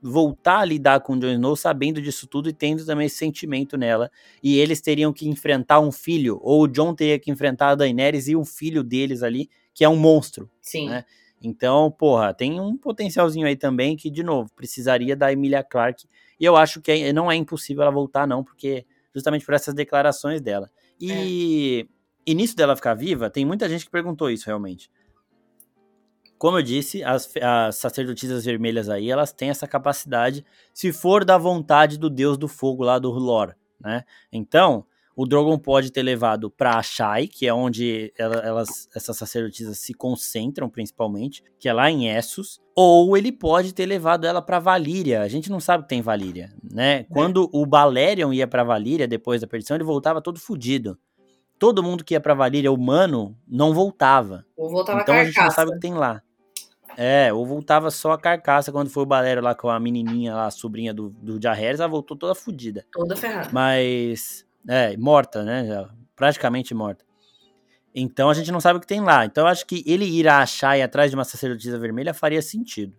voltar a lidar com o Jon Snow sabendo disso tudo e tendo também esse sentimento nela. E eles teriam que enfrentar um filho, ou o Jon teria que enfrentar a Daenerys e um filho deles ali, que é um monstro. Sim. né? Então, porra, tem um potencialzinho aí também que, de novo, precisaria da Emilia Clarke. E eu acho que é- não é impossível ela voltar, não, porque justamente por essas declarações dela. E, e nisso dela ficar viva, tem muita gente que perguntou isso realmente. Como eu disse, as, as sacerdotisas vermelhas aí, elas têm essa capacidade, se for da vontade do deus do fogo lá do Lore, né? Então, o Drogon pode ter levado pra Ashai, que é onde ela- elas, essas sacerdotisas se concentram principalmente, que é lá em Essos, ou ele pode ter levado ela pra Valíria. A gente não sabe que tem Valíria, né? Quando o Balerion ia pra Valíria depois da perdição, ele voltava todo fudido. Todo mundo que ia pra Valíria humano não voltava. Ou voltava então a gente não sabe o que tem lá. É, ou voltava só a carcaça quando foi o Balero lá com a menininha lá, a sobrinha do, do Jaehaerys, ela voltou toda fodida. Toda ferrada. Mas, é, morta, né? praticamente morta. Então a gente não sabe o que tem lá. Então eu acho que ele ir a achar e atrás de uma sacerdotisa vermelha faria sentido.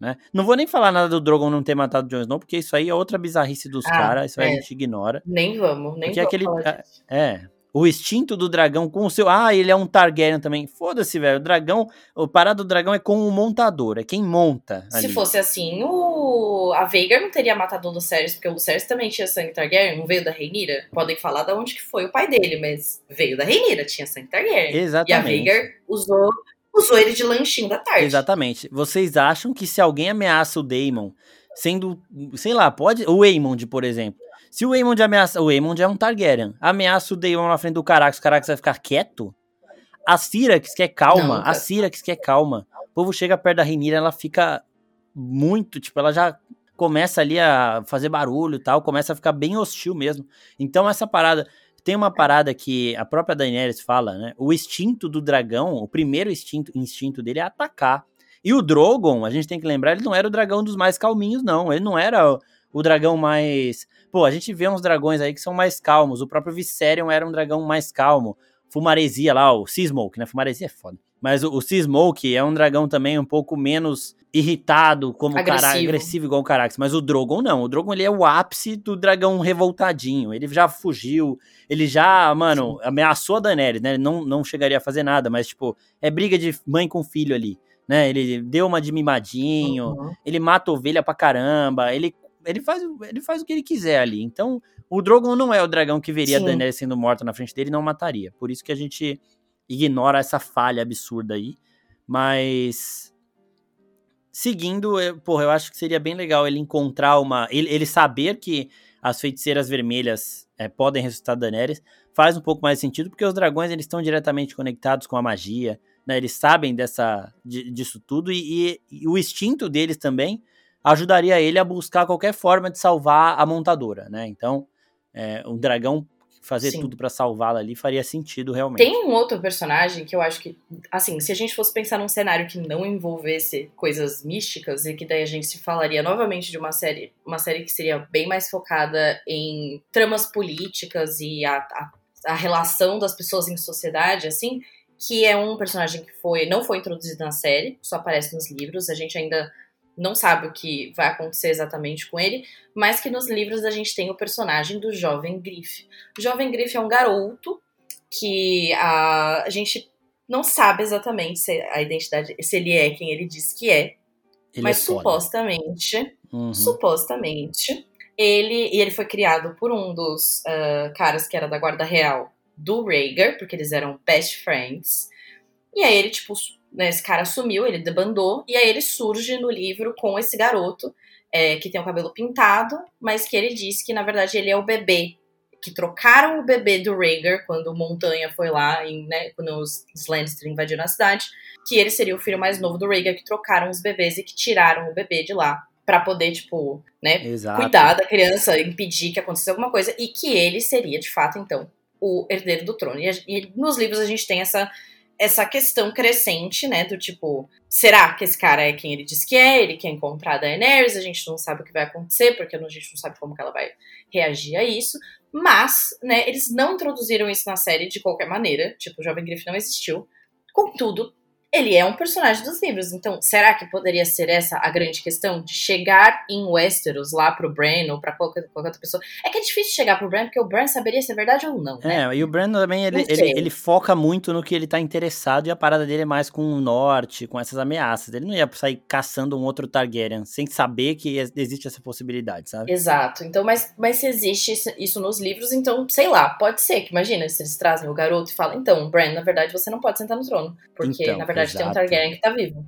Né? Não vou nem falar nada do Drogon não ter matado o Jon Snow, porque isso aí é outra bizarrice dos Ah, caras, isso aí é. a gente ignora. Nem vamos, nem Porque vamos aquele- falar. É. O instinto do dragão com o seu. Ah, ele é um Targaryen também. Foda-se, velho. O dragão. O parado do dragão é com o montador. É quem monta. Se ali. fosse assim, o... a Veigar não teria matado o Lucerys, porque o Lucerys também tinha sangue Targaryen, não veio da Rhaenyra. Podem falar de onde que foi o pai dele, mas veio da Rhaenyra, tinha sangue Targaryen. E a Exatamente. Veigar usou, usou ele de lanchinho da tarde. Exatamente. Vocês acham que se alguém ameaça o Daemon, sendo. Sei lá, pode. O Aemond, por exemplo. Se o Aemond ameaça. O Aemond é um Targaryen. Ameaça o Daemon na frente do Carax, o Carax vai ficar quieto? A Syrax quer calma. Não, a. Syrax quer calma. O povo chega perto da Rhaenyra, ela fica muito. Tipo, ela já começa ali a fazer barulho e tal, começa a ficar bem hostil mesmo. Então, essa parada. Tem uma parada que a própria Daenerys fala, né? O instinto do dragão, o primeiro instinto, instinto dele é atacar. E o Drogon, a gente tem que lembrar, ele não era o dragão dos mais calminhos, não. Ele não era o, o dragão mais. Pô, a gente vê uns dragões aí que são mais calmos. O próprio Viserion era um dragão mais calmo. Fumaresia lá, o Seasmoke, né? Fumaresia é foda. Mas o, o Seasmoke é um dragão também um pouco menos irritado, como o cara Agressivo. agressivo igual o Carax. Mas o Drogon não. O Drogon ele é o ápice do dragão revoltadinho. Ele já fugiu, ele já, mano, ameaçou a Daenerys, né? Ele não, não chegaria a fazer nada, mas, tipo, é briga de mãe com filho ali, né? Ele deu uma de mimadinho, Uhum. ele mata ovelha pra caramba, ele, ele, faz, o- ele faz o que ele quiser ali. Então, o Drogon não é o dragão que veria Sim. a Daenerys sendo morta na frente dele e não mataria. Por isso que a gente ignora essa falha absurda aí. Mas. Seguindo, eu, porra, eu acho que seria bem legal ele encontrar uma. Ele, ele saber que as feiticeiras vermelhas é, podem ressuscitar Daenerys faz um pouco mais sentido, porque os dragões eles estão diretamente conectados com a magia, né? Eles sabem dessa, di- disso tudo e, e- e o instinto deles também ajudaria ele a buscar qualquer forma de salvar a montadora, né? Então, é, um dragão fazer Sim. tudo pra salvá-la ali faria sentido realmente. Tem um outro personagem que eu acho que, assim, se a gente fosse pensar num cenário que não envolvesse coisas místicas e que daí a gente se falaria novamente de uma série, uma série que seria bem mais focada em tramas políticas e a, a, a relação das pessoas em sociedade, assim, que é um personagem que foi não foi introduzido na série, só aparece nos livros, a gente ainda não sabe o que vai acontecer exatamente com ele, mas que nos livros a gente tem o personagem do jovem Griff. O jovem Griff é um garoto que a, a gente não sabe exatamente se a identidade, se ele é quem ele diz que é. Ele mas é supostamente, Uhum. supostamente, ele e ele foi criado por um dos ah, caras que era da guarda real do Rhaegar, porque eles eram best friends. E aí ele tipo, né, esse cara sumiu, ele debandou e aí ele surge no livro com esse garoto é, que tem o cabelo pintado, mas que ele diz que na verdade ele é o bebê que trocaram o bebê do Rhaegar quando o Montanha foi lá, em, né, quando os, os Lannister invadiram a cidade, que ele seria o filho mais novo do Rhaegar, que trocaram os bebês e que tiraram o bebê de lá pra poder, tipo, né, Exato. cuidar da criança, impedir que acontecesse alguma coisa, e que ele seria, de fato, então, o herdeiro do trono. E, e nos livros a gente tem essa, essa questão crescente, né, do tipo, será que esse cara é quem ele diz que é? Ele quer encontrar a Daenerys, a gente não sabe o que vai acontecer, porque a gente não sabe como ela vai reagir a isso. Mas, né, eles não introduziram isso na série de qualquer maneira. Tipo, o Jovem Griff não existiu. Contudo, ele é um personagem dos livros. Então, será que poderia ser essa a grande questão? De chegar em Westeros lá pro Bran ou pra qualquer, qualquer outra pessoa? É que é difícil chegar pro Bran, porque o Bran saberia se é verdade ou não, né? É, e o Brandon também, ele, ele, ele foca muito no que ele tá interessado e a parada dele é mais com o norte, com essas ameaças. Ele não ia sair caçando um outro Targaryen sem saber que ex- existe essa possibilidade, sabe? Exato. Então, mas, mas se existe isso- isso nos livros, então, sei lá, pode ser que, imagina, se eles trazem o garoto e falam, então, Bran, na verdade, você não pode sentar no trono. Porque, Então, na verdade, tem um exato. Targaryen que tá vivo.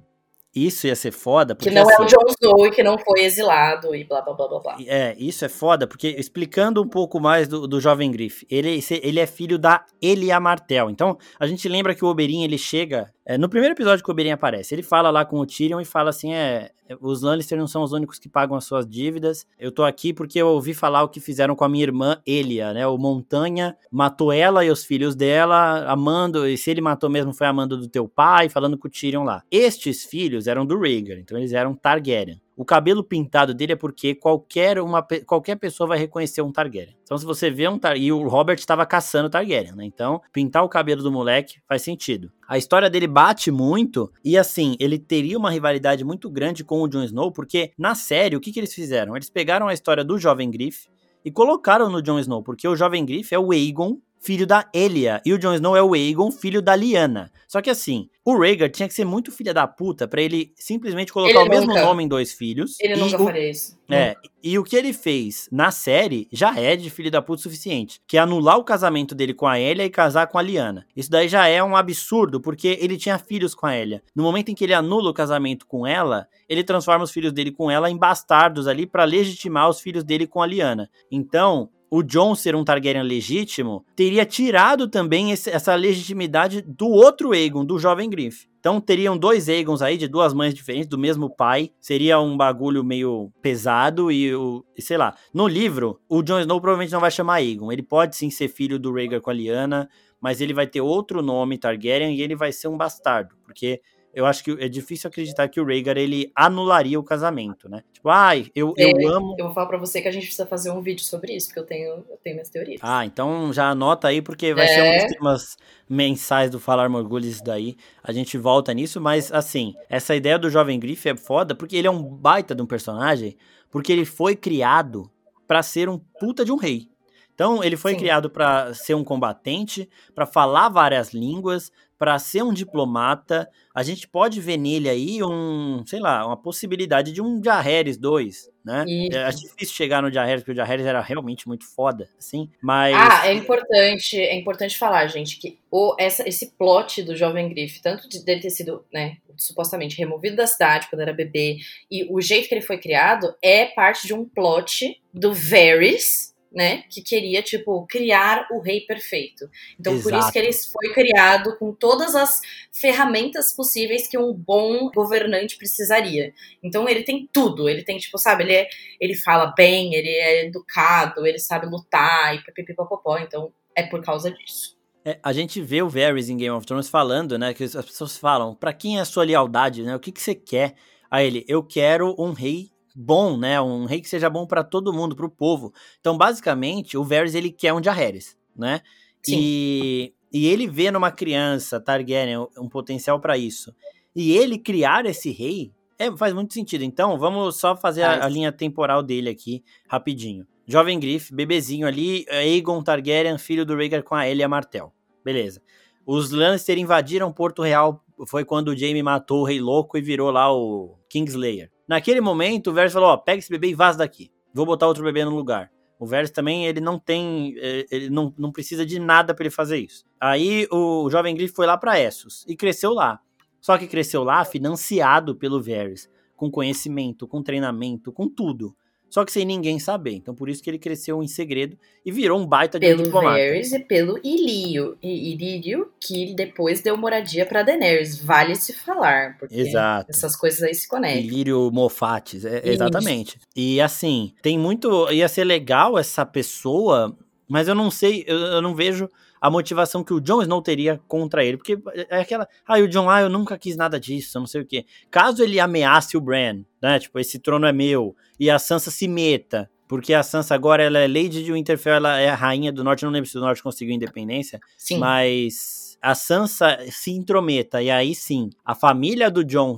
Isso ia ser foda, porque Que não é assim, o Jon Snow e que não foi exilado e blá, blá, blá, blá, blá. É, isso é foda, porque explicando um pouco mais do, do jovem Griff, ele, ele é filho da Elia Martel. Então, a gente lembra que o Oberyn, ele chega. é, no primeiro episódio que o Oberyn aparece, ele fala lá com o Tyrion e fala assim: é, os Lannister não são os únicos que pagam as suas dívidas. Eu tô aqui porque eu ouvi falar o que fizeram com a minha irmã Elia, né? O Montanha matou ela e os filhos dela, amando, e se ele matou mesmo foi amando do teu pai, falando com o Tyrion lá. Estes filhos eram do Rhaegar, então eles eram Targaryen. O cabelo pintado dele é porque qualquer, uma, qualquer pessoa vai reconhecer um Targaryen. Então, se você vê um Targaryen. E o Robert estava caçando Targaryen, né? Então, pintar o cabelo do moleque faz sentido. A história dele bate muito, e assim, ele teria uma rivalidade muito grande com o Jon Snow, porque na série, o que, que eles fizeram? Eles pegaram a história do Jovem Griff e colocaram no Jon Snow, porque o Jovem Griff é o Aegon, filho da Elia, e o Jon Snow é o Aegon, filho da Lyanna. Só que assim, o Rhaegar tinha que ser muito filha da puta pra ele simplesmente colocar Ele o mesmo nunca. nome em dois filhos. Ele nunca o- faria isso. é, e o que ele fez na série já é de filho da puta o suficiente, que é anular o casamento dele com a Elia e casar com a Liana. Isso daí já é um absurdo, porque ele tinha filhos com a Elia. No momento em que ele anula o casamento com ela, ele transforma os filhos dele com ela em bastardos ali pra legitimar os filhos dele com a Liana. Então, o Jon ser um Targaryen legítimo teria tirado também esse- essa legitimidade do outro Aegon, do jovem Griff. Então teriam dois Aegons aí de duas mães diferentes, do mesmo pai. Seria um bagulho meio pesado e o. sei lá. No livro, o Jon Snow provavelmente não vai chamar Aegon. Ele pode sim ser filho do Rhaegar com a Lyanna, mas ele vai ter outro nome Targaryen e ele vai ser um bastardo. Porque eu acho que é difícil acreditar que o Rhaegar ele anularia o casamento, né? Tipo, ai, eu, eu É, amo. Eu vou falar pra você que a gente precisa fazer um vídeo sobre isso, porque eu tenho, eu tenho minhas teorias. Ah, então já anota aí, porque vai É. ser um dos temas mensais do Falar Morgulho isso daí. A gente volta nisso, mas assim, essa ideia do Jovem Griff é foda, porque ele é um baita de um personagem, porque ele foi criado pra ser um puta de um rei. Então, ele foi Sim. criado pra ser um combatente, pra falar várias línguas, pra ser um diplomata. A gente pode ver nele aí um, sei lá, uma possibilidade de um Jaehaerys 2, né? Isso. É, acho difícil chegar no Jaehaerys, porque o Jaehaerys era realmente muito foda, assim, mas... Ah, é importante, é importante falar, gente, que o, essa, esse plot do jovem Griff, tanto de, dele ter sido, né, supostamente removido da cidade quando era bebê, e o jeito que ele foi criado é parte de um plot do Varys, né, que queria, tipo, criar o rei perfeito. Então, por isso Exato. que ele foi criado com todas as ferramentas possíveis que um bom governante precisaria. Então, ele tem tudo, ele tem, tipo, sabe, ele, é, ele fala bem, ele é educado, ele sabe lutar, e pipipipopopó, então é por causa disso. É, a gente vê o Varys em Game of Thrones falando, né? Que as pessoas falam, pra quem é a sua lealdade, né? O que, que você quer? A ele, eu quero um rei bom, né? Um rei que seja bom pra todo mundo, pro povo. Então, basicamente, o Varys, ele quer um Jaehaerys, né? Sim. E, e ele vê numa criança, Targaryen, um potencial pra isso. E ele criar esse rei é, faz muito sentido. Então, vamos só fazer a, a linha temporal dele aqui, rapidinho. Jovem Griff, bebezinho ali, Aegon Targaryen, filho do Rhaegar com a Elia Martell. Beleza. os Lannister invadiram Porto Real, foi quando o Jaime matou o Rei Louco e virou lá o Kingslayer. Naquele momento, o Varys falou, ó, pega esse bebê e vaza daqui. Vou botar outro bebê no lugar. O Varys também, ele não tem, é, ele não, não precisa de nada para ele fazer isso. Aí o Jovem Griff foi lá para Essos e cresceu lá. Só que cresceu lá financiado pelo Varys, com conhecimento, com treinamento, com tudo só que sem ninguém saber. Então por isso que ele cresceu em segredo e virou um baita de pelo diplomata. Pelo Varys e pelo Ilírio, Ilírio, que depois deu moradia para Daenerys, vale se falar, porque Exato. essas coisas aí se conectam. Ilírio Mofates, é, exatamente. E assim, tem muito, ia ser legal essa pessoa, mas eu não sei, eu, eu não vejo a motivação que o Jon Snow teria contra ele. Porque é aquela. Ah, o Jon, ah, eu nunca quis nada disso, não sei o quê. Caso ele ameace o Bran, né? Tipo, esse trono é meu, e a Sansa se meta. Porque a Sansa agora ela é Lady de Winterfell, ela é a rainha do norte. Eu não lembro se o norte conseguiu independência. Sim. Mas a Sansa se intrometa, e aí sim, a família do Jon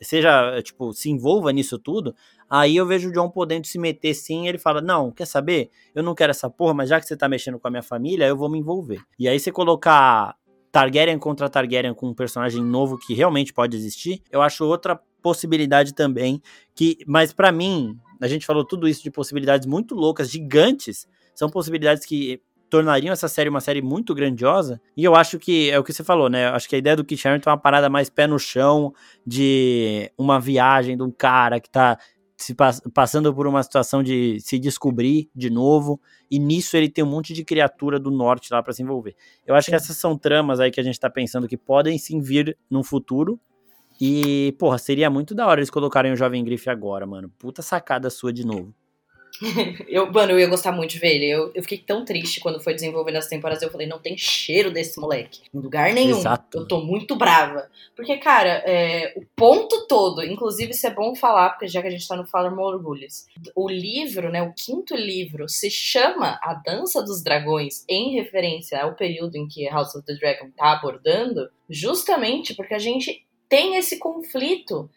seja, tipo, se envolva nisso tudo, Aí eu vejo o John podendo se meter sim, ele fala: Não, quer saber? Eu não quero essa porra, mas já que você tá mexendo com a minha família, eu vou me envolver. E aí você colocar Targaryen contra Targaryen com um personagem novo que realmente pode existir, eu acho outra possibilidade também. que Mas para mim, a gente falou tudo isso de possibilidades muito loucas, gigantes. São possibilidades que tornariam essa série uma série muito grandiosa. E eu acho que é o que você falou, né? Eu acho que a ideia do Kit Harington é uma parada mais pé no chão, de uma viagem de um cara que tá se pass passando por uma situação de se descobrir de novo, e nisso ele tem um monte de criatura do norte lá para se envolver. Eu acho que essas são tramas aí que a gente tá pensando que podem sim vir no futuro. E, porra, seria muito da hora eles colocarem o Jovem Grife agora, mano. Puta sacada sua de novo. eu, mano, eu ia gostar muito de ver ele. Eu, eu fiquei tão triste quando foi desenvolvendo as temporadas. Eu falei, não tem cheiro desse moleque. Em lugar nenhum. Exato. Eu tô muito brava. Porque, cara, é, o ponto todo, inclusive isso é bom falar, porque já que a gente tá no Fala Orgulhos, o livro, né, o quinto livro, se chama A Dança dos Dragões, em referência ao período em que House of the Dragon tá abordando, justamente porque a gente tem esse conflito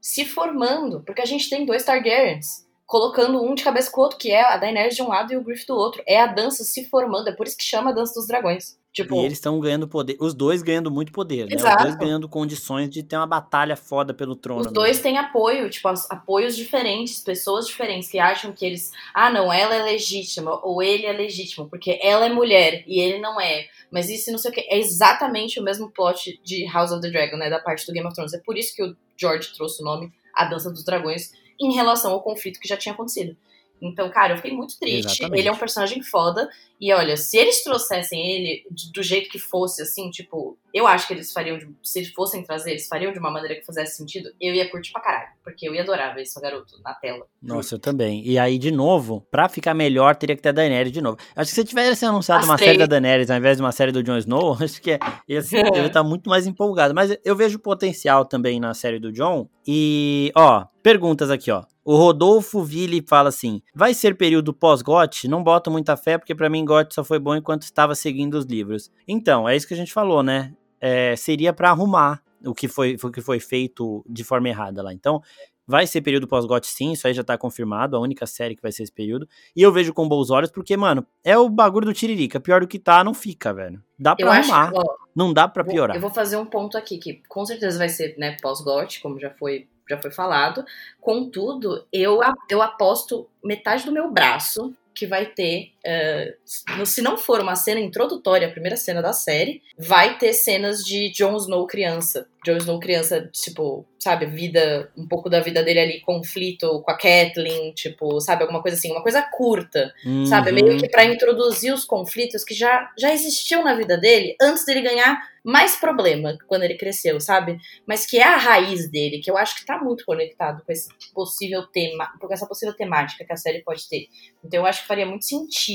se formando, porque a gente tem dois Targaryens colocando um de cabeça com o outro, que é a Daenerys de um lado e o Griff do outro. É a dança se formando, é por isso que chama a dança dos dragões. Tipo, e eles estão ganhando poder, os dois ganhando muito poder, né? Exato. Os dois ganhando condições de ter uma batalha foda pelo trono. Os dois têm apoio, tipo, apoios diferentes, pessoas diferentes que acham que eles, ah, não, ela é legítima ou ele é legítimo, porque ela é mulher e ele não é. Mas isso não sei o que. É exatamente o mesmo plot de House of the Dragon, né? Da parte do Game of Thrones. É por isso que o George trouxe o nome A Dança dos Dragões, em relação ao conflito que já tinha acontecido. Então, cara, eu fiquei muito triste. Exatamente. Ele é um personagem foda. E olha, se eles trouxessem ele do jeito que fosse, assim, tipo, eu acho que eles fariam, de, se eles fossem trazer, eles fariam de uma maneira que fizesse sentido, eu ia curtir pra caralho. Porque eu ia adorar ver esse garoto na tela. Nossa, eu também. E aí, de novo, pra ficar melhor, teria que ter a Daenerys de novo. Acho que se tivesse anunciado uma série da Daenerys ao invés de uma série do Jon Snow, acho que ia, ia, ia estar muito mais empolgado. Mas eu vejo potencial também na série do Jon. E, ó, perguntas aqui, ó. O Rodolfo Ville fala assim: vai ser período pós-GOT? Não boto muita fé, porque para mim GOT só foi bom enquanto estava seguindo os livros. Então, é isso que a gente falou, né? É, seria para arrumar o que foi, o que foi feito de forma errada lá. Então, vai ser período pós-GOT sim, isso aí já tá confirmado, a única série que vai ser esse período. E eu vejo com bons olhos, porque, mano, é o bagulho do Tiririca. Pior do que tá, não fica, velho. Dá pra eu arrumar, acho, ó, não dá pra piorar. eu vou fazer um ponto aqui, que com certeza vai ser, né, pós-GOT, como já foi já foi falado. Contudo, eu, eu aposto metade do meu braço que vai ter, uh, se não for uma cena introdutória, a primeira cena da série, vai ter cenas de Jon Snow criança. Jon Snow criança, tipo, sabe, vida, um pouco da vida dele ali, conflito com a Kathleen, tipo, sabe, alguma coisa assim, uma coisa curta, uhum. sabe, meio que para introduzir os conflitos que já, já existiam na vida dele antes dele ganhar mais problema quando ele cresceu, sabe? Mas que é a raiz dele, que eu acho que tá muito conectado com esse possível tema, com essa possível temática que a série pode ter. Então eu acho que faria muito sentido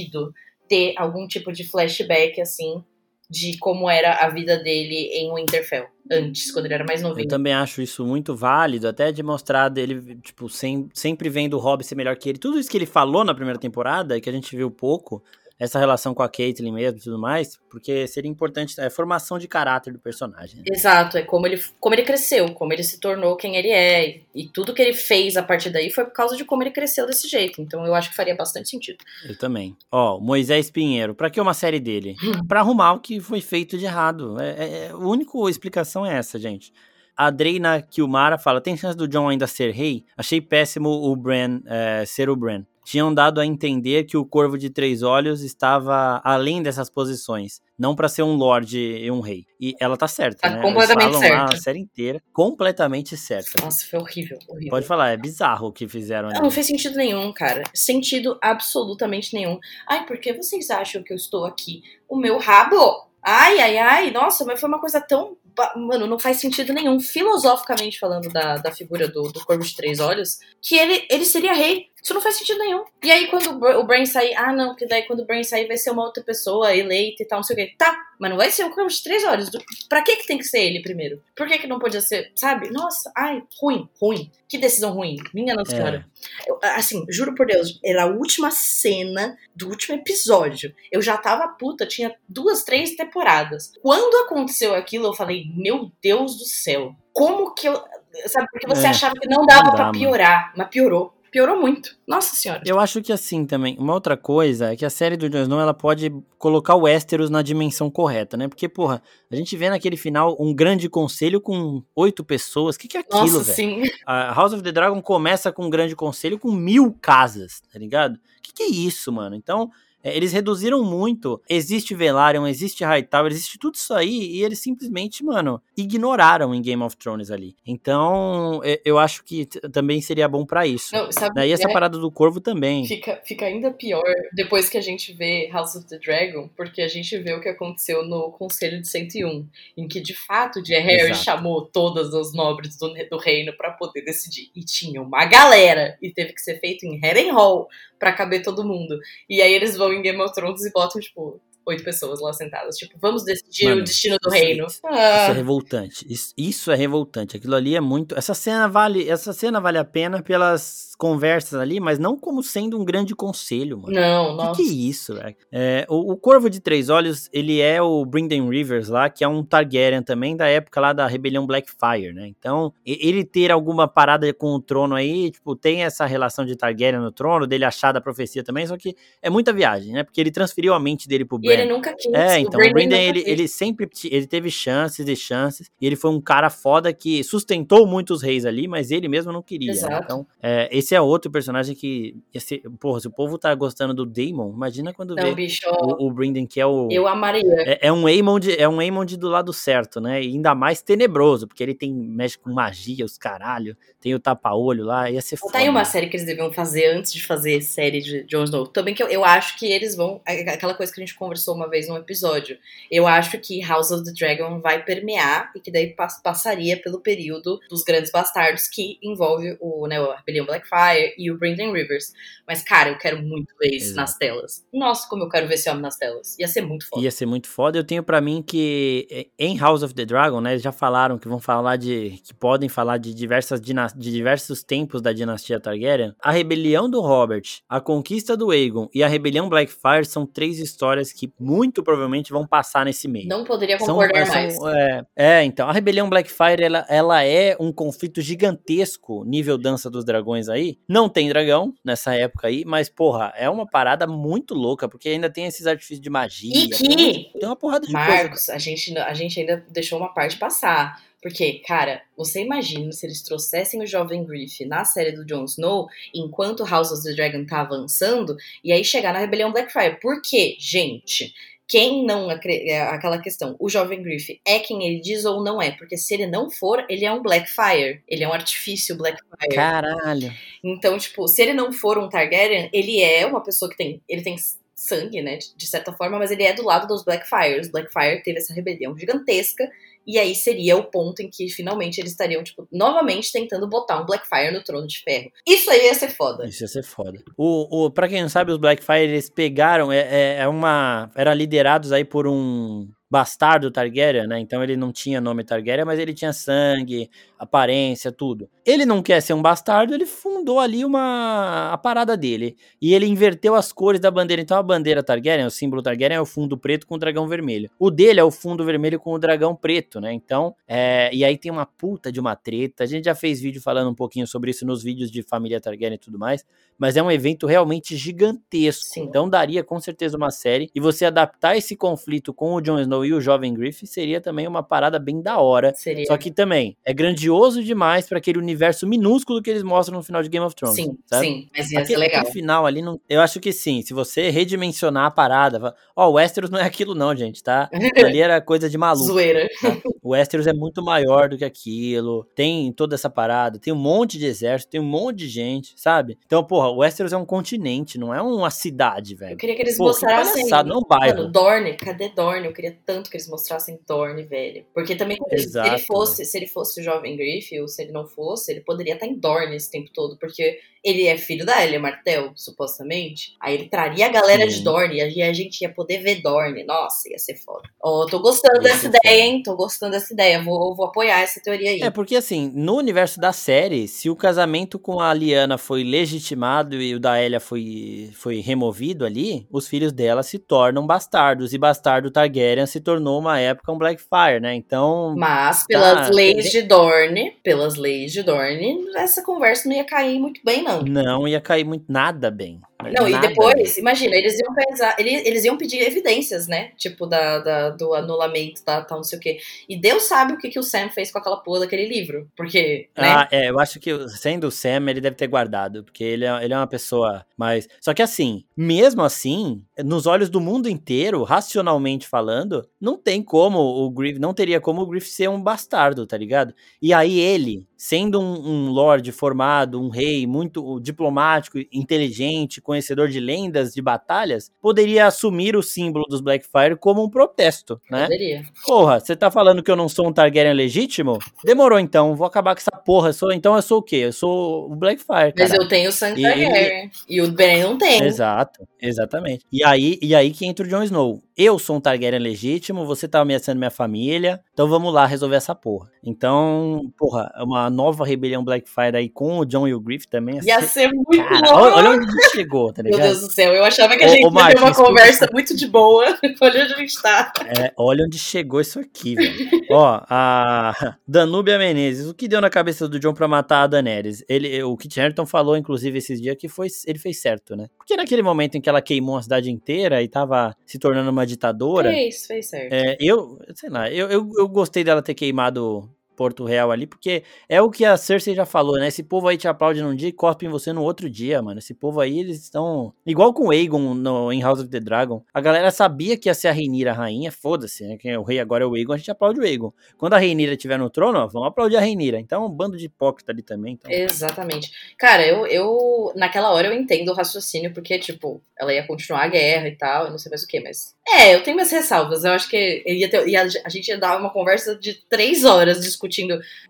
ter algum tipo de flashback assim de como era a vida dele em Winterfell antes, quando ele era mais novinho. Eu também acho isso muito válido, até de mostrar dele, tipo, sem, sempre vendo o Robb ser melhor que ele. Tudo isso que ele falou na primeira temporada, que a gente viu pouco, essa relação com a Caitlyn mesmo e tudo mais, porque seria importante, é formação de caráter do personagem. Né? Exato, é como ele, como ele cresceu, como ele se tornou quem ele é, e, e tudo que ele fez a partir daí foi por causa de como ele cresceu desse jeito, então eu acho que faria bastante sentido. Eu também. Ó, Moisés Pinheiro, pra que uma série dele? pra arrumar o que foi feito de errado. É, é, a única explicação é essa, gente. A Dreina Kilmara fala: tem chance do John ainda ser rei? Achei péssimo o Bran é, ser o Bran. Tinham dado a entender que o Corvo de Três Olhos estava além dessas posições, não para ser um lord e um rei. E ela tá certa, tá né? completamente certa. a série inteira, completamente certa. Nossa, foi horrível, horrível. Pode falar, é bizarro o que fizeram ali. Não, não fez sentido nenhum, cara. Sentido absolutamente nenhum. Ai, por que vocês acham que eu estou aqui? O meu rabo? Ai, ai, ai, nossa, mas foi uma coisa tão mano, não faz sentido nenhum, filosoficamente falando da, da figura do, do Corvo de Três Olhos, que ele, ele seria rei. Isso não faz sentido nenhum. E aí, quando o Brain sair, ah, não, porque daí quando o Brain sair vai ser uma outra pessoa eleita e tal, não sei o quê. Tá, mas não vai ser o Corvo de Três Olhos. Pra que que tem que ser ele primeiro? Por que que não podia ser, sabe? Nossa, ai, ruim, ruim. Que decisão ruim. Minha Nossa é. Senhora. Eu, assim, juro por Deus, era a última cena do último episódio. Eu já tava puta, tinha duas, três temporadas. Quando aconteceu aquilo, eu falei, meu Deus do céu. Como que eu. Sabe, porque você é, achava que não dava para piorar, mas piorou piorou muito. Nossa senhora. Eu acho que assim também, uma outra coisa é que a série do Jon Snow ela pode colocar o Westeros na dimensão correta, né? Porque, porra, a gente vê naquele final um grande conselho com oito pessoas. O que, que é aquilo, velho? sim. A House of the Dragon começa com um grande conselho com mil casas, tá ligado? O que, que é isso, mano? Então, é, eles reduziram muito. Existe Velaryon, existe Hightower, existe tudo isso aí e eles simplesmente, mano, ignoraram em Game of Thrones ali. Então, eu acho que também seria bom para isso. Não, sabe? E essa é, parada do corvo também. Fica, fica ainda pior depois que a gente vê House of the Dragon, porque a gente vê o que aconteceu no Conselho de 101, em que de fato o Harry Exato. chamou todas as nobres do, do reino para poder decidir. E tinha uma galera, e teve que ser feito em Harrenhal para caber todo mundo. E aí eles vão em Game of Thrones e botam, tipo, oito pessoas lá sentadas. Tipo, vamos decidir Mano, o destino do isso, reino. Isso, ah. isso é revoltante. Isso, isso, é revoltante. Aquilo ali é muito. Essa cena vale. Essa cena vale a pena pelas conversas ali, mas não como sendo um grande conselho, mano. Não, que nossa. Que, é isso, velho? É, o, o, Corvo de Três Olhos, ele é o Brynden Rivers lá, que é um Targaryen também da época lá da rebelião Blackfire, né? Então, ele ter alguma parada com o trono aí, tipo, tem essa relação de Targaryen no trono, dele achar da profecia também, só que é muita viagem, né? Porque ele transferiu a mente dele pro Bran ele nunca quis. É, então, o Brandon, ele, ele sempre ele teve chances e chances, e ele foi um cara foda que sustentou muitos reis ali, mas ele mesmo não queria. Né? Então, é, esse é outro personagem que, esse, porra, se o povo tá gostando do Daemon, imagina quando não, vê bicho, o, o Brendan, que é o... Eu amaria. É, é um Aemond, é um Aemond do lado certo, né? E ainda mais tenebroso, porque ele tem, mexe com magia, os caralho, tem o tapa-olho lá, ia ser foda. Tá aí uma série que eles deviam fazer antes de fazer série de Jon Snow. Também que eu, eu acho que eles vão, aquela coisa que a gente conversou uma vez num episódio. Eu acho que House of the Dragon vai permear e que daí passaria pelo período dos Grandes Bastardos, que envolve o, né, a Rebelião Blackfire e o Brendan Rivers. Mas, cara, eu quero muito ver isso Exato. nas telas. Nossa, como eu quero ver esse homem nas telas. Ia ser muito foda. Ia ser muito foda. Eu tenho para mim que eh, em House of the Dragon, né, eles já falaram que vão falar de. que podem falar de diversas de diversos tempos da dinastia Targaryen. A rebelião do Robert, a conquista do Aegon e a rebelião Blackfire são três histórias que muito provavelmente vão passar nesse meio. Não poderia concordar são, mais. é, é, então, a Rebelião Blackfire, ela, ela é um conflito gigantesco, nível Dança dos Dragões aí. Não tem dragão nessa época aí, mas, porra, é uma parada muito louca, porque ainda tem esses artifícios de magia. E que... Tem uma porrada de Marcos, coisa. a gente, a gente ainda deixou uma parte passar. Porque, cara, você imagina se eles trouxessem o jovem Griff na série do Jon Snow enquanto House of the Dragon tá avançando e aí chegar na Rebelião Blackfire. Por quê, gente? Quem não é aquela questão, o jovem Griff é quem ele diz ou não é, porque se ele não for, ele é um Blackfire, ele é um artifício Blackfire. Caralho. Então, tipo, se ele não for um Targaryen, ele é uma pessoa que tem, ele tem sangue, né, de certa forma, mas ele é do lado dos Blackfires. Blackfire teve essa rebelião gigantesca e aí seria o ponto em que finalmente eles estariam, tipo, novamente tentando botar um Blackfire no trono de ferro. Isso aí ia ser foda. Isso ia ser foda. O, o, pra quem não sabe, os Blackfire, eles pegaram, é, é, é uma. Era liderados aí por um bastardo Targaryen, né? Então ele não tinha nome Targaryen, mas ele tinha sangue, aparência, tudo. Ele não quer ser um bastardo, ele fundou ali uma a parada dele. E ele inverteu as cores da bandeira. Então a bandeira Targaryen, o símbolo Targaryen é o fundo preto com o dragão vermelho. O dele é o fundo vermelho com o dragão preto, né? Então, é... e aí tem uma puta de uma treta. A gente já fez vídeo falando um pouquinho sobre isso nos vídeos de família Targaryen e tudo mais, mas é um evento realmente gigantesco. Sim. Então daria com certeza uma série e você adaptar esse conflito com o Jon Snow e o jovem Griff seria também uma parada bem da hora. Seria. Só que também é grandioso demais para aquele universo minúsculo que eles mostram no final de Game of Thrones. Sim, sabe? sim, mas ia aquele, ser legal. final ali, não, eu acho que sim. Se você redimensionar a parada, ó, oh, o Westeros não é aquilo não, gente, tá? ali era coisa de maluco. Zoeira. Tá? O Westeros é muito maior do que aquilo. Tem toda essa parada, tem um monte de exército, tem um monte de gente, sabe? Então, porra, o Westeros é um continente, não é uma cidade, velho. Eu queria que eles Pô, mostrassem. Que não é bairro. Mano, Dorne, cadê Dorne? Eu queria tanto que eles mostrassem Dorne, velho. Porque também, Exato, se ele fosse, se ele fosse o jovem Griff, ou se ele não fosse, ele poderia estar em Dorne esse tempo todo, porque ele é filho da Elia Martel, supostamente. Aí ele traria a galera Sim. de Dorne e a gente ia poder ver Dorne. Nossa, ia ser foda. Oh, tô gostando ia dessa ideia, hein? Tô gostando dessa ideia. Vou, vou apoiar essa teoria aí. É, porque assim, no universo da série, se o casamento com a Liana foi legitimado e o da Elia foi, foi removido ali, os filhos dela se tornam bastardos. E bastardo Targaryen se tornou uma época um Blackfire, né? Então. Mas, pelas tá, leis de Dorne, pelas leis de Dorne, essa conversa não ia cair muito bem, não. Não ia cair muito nada bem. Não, e depois, imagina, eles iam pensar, eles, eles iam pedir evidências, né? Tipo, da, da, do anulamento, da tal, não sei o quê. E Deus sabe o que, que o Sam fez com aquela porra daquele livro. Porque. Né? Ah, é, eu acho que sendo o Sam, ele deve ter guardado. Porque ele é, ele é uma pessoa mais. Só que assim, mesmo assim, nos olhos do mundo inteiro, racionalmente falando, não tem como o Griff. Não teria como o Griff ser um bastardo, tá ligado? E aí ele, sendo um, um lord formado, um rei muito diplomático, inteligente, conhecedor de lendas, de batalhas, poderia assumir o símbolo dos Blackfire como um protesto, né? Poderia. Porra, você tá falando que eu não sou um Targaryen legítimo? Demorou então, vou acabar com essa porra. Eu sou, então eu sou o quê? Eu sou o Blackfire. Mas eu tenho sangue Targaryen. E, e o Ben não tem. Exato, exatamente. E aí, e aí que entra o Jon Snow. Eu sou um Targaryen legítimo, você tá ameaçando minha família, então vamos lá resolver essa porra. Então, porra, uma nova rebelião Blackfire aí com o John e o Griff também. Ia ser, ser muito cara, Olha onde a gente chegou, tá ligado? Meu Deus do céu, eu achava que a gente ô, ia ter uma conversa muito de boa. olha onde a gente tá. É, olha onde chegou isso aqui, velho. Ó, a Danúbia Menezes, o que deu na cabeça do John pra matar a Daenerys? Ele, o Kit Harington falou, inclusive, esses dias que foi, ele fez certo, né? Porque naquele momento em que ela queimou a cidade inteira e tava se tornando uma ditadora. Fez, fez certo. É, eu, sei lá, eu, eu, eu gostei dela ter queimado Porto Real ali, porque é o que a Cersei já falou, né? Esse povo aí te aplaude num dia e cospe em você no outro dia, mano. Esse povo aí, eles estão. Igual com o Aegon no, em House of the Dragon. A galera sabia que ia ser a Rhaenyra a rainha, foda-se, né? Quem é o rei agora é o Aegon, a gente aplaude o Aegon. Quando a Rhaenyra estiver no trono, ó, vamos aplaudir a Rhaenyra. Então, um bando de hipócrita ali também. Então... Exatamente. Cara, eu, eu. Naquela hora eu entendo o raciocínio, porque, tipo, ela ia continuar a guerra e tal, eu não sei mais o que, mas. É, eu tenho minhas ressalvas. Eu acho que ia ter, ia, a gente ia dar uma conversa de três horas discutindo.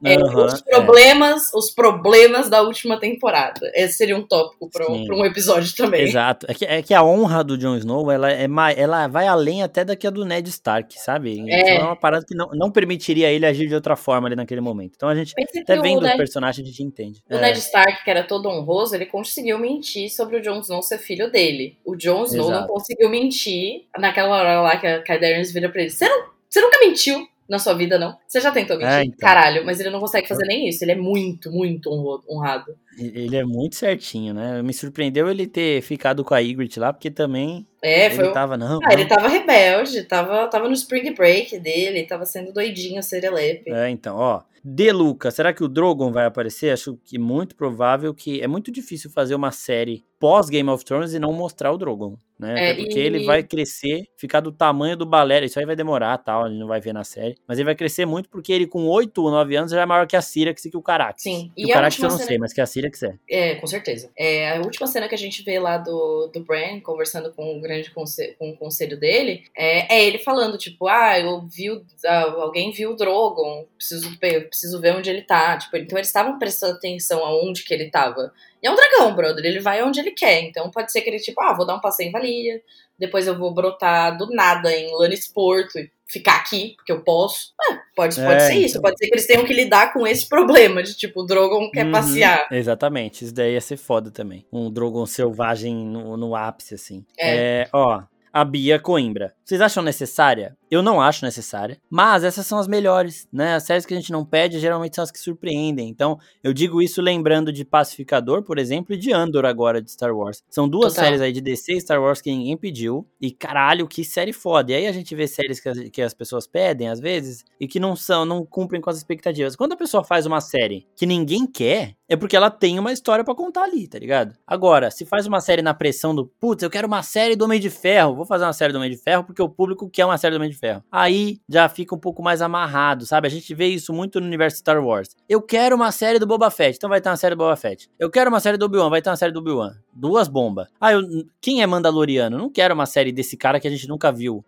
É, uhum, os problemas, é. os problemas da última temporada. Esse seria um tópico para um, episódio também. Exato. É que, é que a honra do Jon Snow, ela, é ela vai além até da que a do Ned Stark, sabe? É, então é uma parada que não, não permitiria ele agir de outra forma ali naquele momento. Então a gente, até vendo Ned, os personagens, a gente entende. O é. Ned Stark, que era todo honroso, ele conseguiu mentir sobre o Jon Snow ser filho dele. O Jon Snow Exato. não conseguiu mentir naquela hora lá que a, Daenerys vira pra ele. Você, não, você nunca mentiu na sua vida, não? Você já tentou mentir? É, então. Caralho, mas ele não consegue fazer nem isso. Ele é muito, muito honrado. Ele é muito certinho, né? Me surpreendeu ele ter ficado com a Ygritte lá, porque também é, foi. Ele tava, não. Ah, não. ele tava rebelde, tava, tava no spring break dele, tava sendo doidinho, serelepe. É, então, ó. De Luca, será que o Drogon vai aparecer? Acho que muito provável que é muito difícil fazer uma série pós Game of Thrones e não mostrar o Drogon, né? É, porque e... ele vai crescer, ficar do tamanho do Balera. Isso aí vai demorar, tal, a gente não vai ver na série. Mas ele vai crescer muito porque ele com 8 ou 9 anos já é maior que a Syrax e que o Carax. Sim. E, o Carax eu não cena... sei, mas que a Syrax é. É, com certeza. É, a última cena que a gente vê lá do, do Bran conversando com o grande conselho, com o conselho dele é, é ele falando, tipo, ah, eu vi, alguém viu o Drogon, preciso, preciso ver onde ele tá. Tipo, então eles estavam prestando atenção aonde que ele tava. E é um dragão, brother. Ele vai onde ele quer. Então pode ser que ele, tipo, ah, vou dar um passeio em Valíria. Depois eu vou brotar do nada em Lannisport. ficar aqui, porque eu posso. Ah, pode, pode é, ser isso, então. pode ser que eles tenham que lidar com esse problema de tipo, o Drogon quer uhum, passear. Exatamente, isso daí ia ser foda também. Um Drogon selvagem no, no ápice, assim. É. é ó, a Bia Coimbra. Vocês acham necessária? Eu não acho necessária, mas essas são as melhores, né? As séries que a gente não pede geralmente são as que surpreendem. Então, eu digo isso lembrando de Pacificador, por exemplo, e de Andor agora de Star Wars. São duas Total. séries aí de DC e Star Wars que ninguém pediu. E caralho, que série foda. E aí a gente vê séries que as, que as pessoas pedem às vezes e que não são, não cumprem com as expectativas. Quando a pessoa faz uma série que ninguém quer, é porque ela tem uma história para contar ali, tá ligado? Agora, se faz uma série na pressão do, putz, eu quero uma série do Homem de Ferro, vou fazer uma série do Homem de Ferro porque o público quer uma série do Homem de Ferro. Aí já fica um pouco mais amarrado, sabe? A gente vê isso muito no universo Star Wars. Eu quero uma série do Boba Fett, então vai ter uma série do Boba Fett. Eu quero uma série do Obi-Wan, vai ter uma série do Obi-Wan. Duas bombas. Ah, eu, quem é Mandaloriano? Não quero uma série desse cara que a gente nunca viu.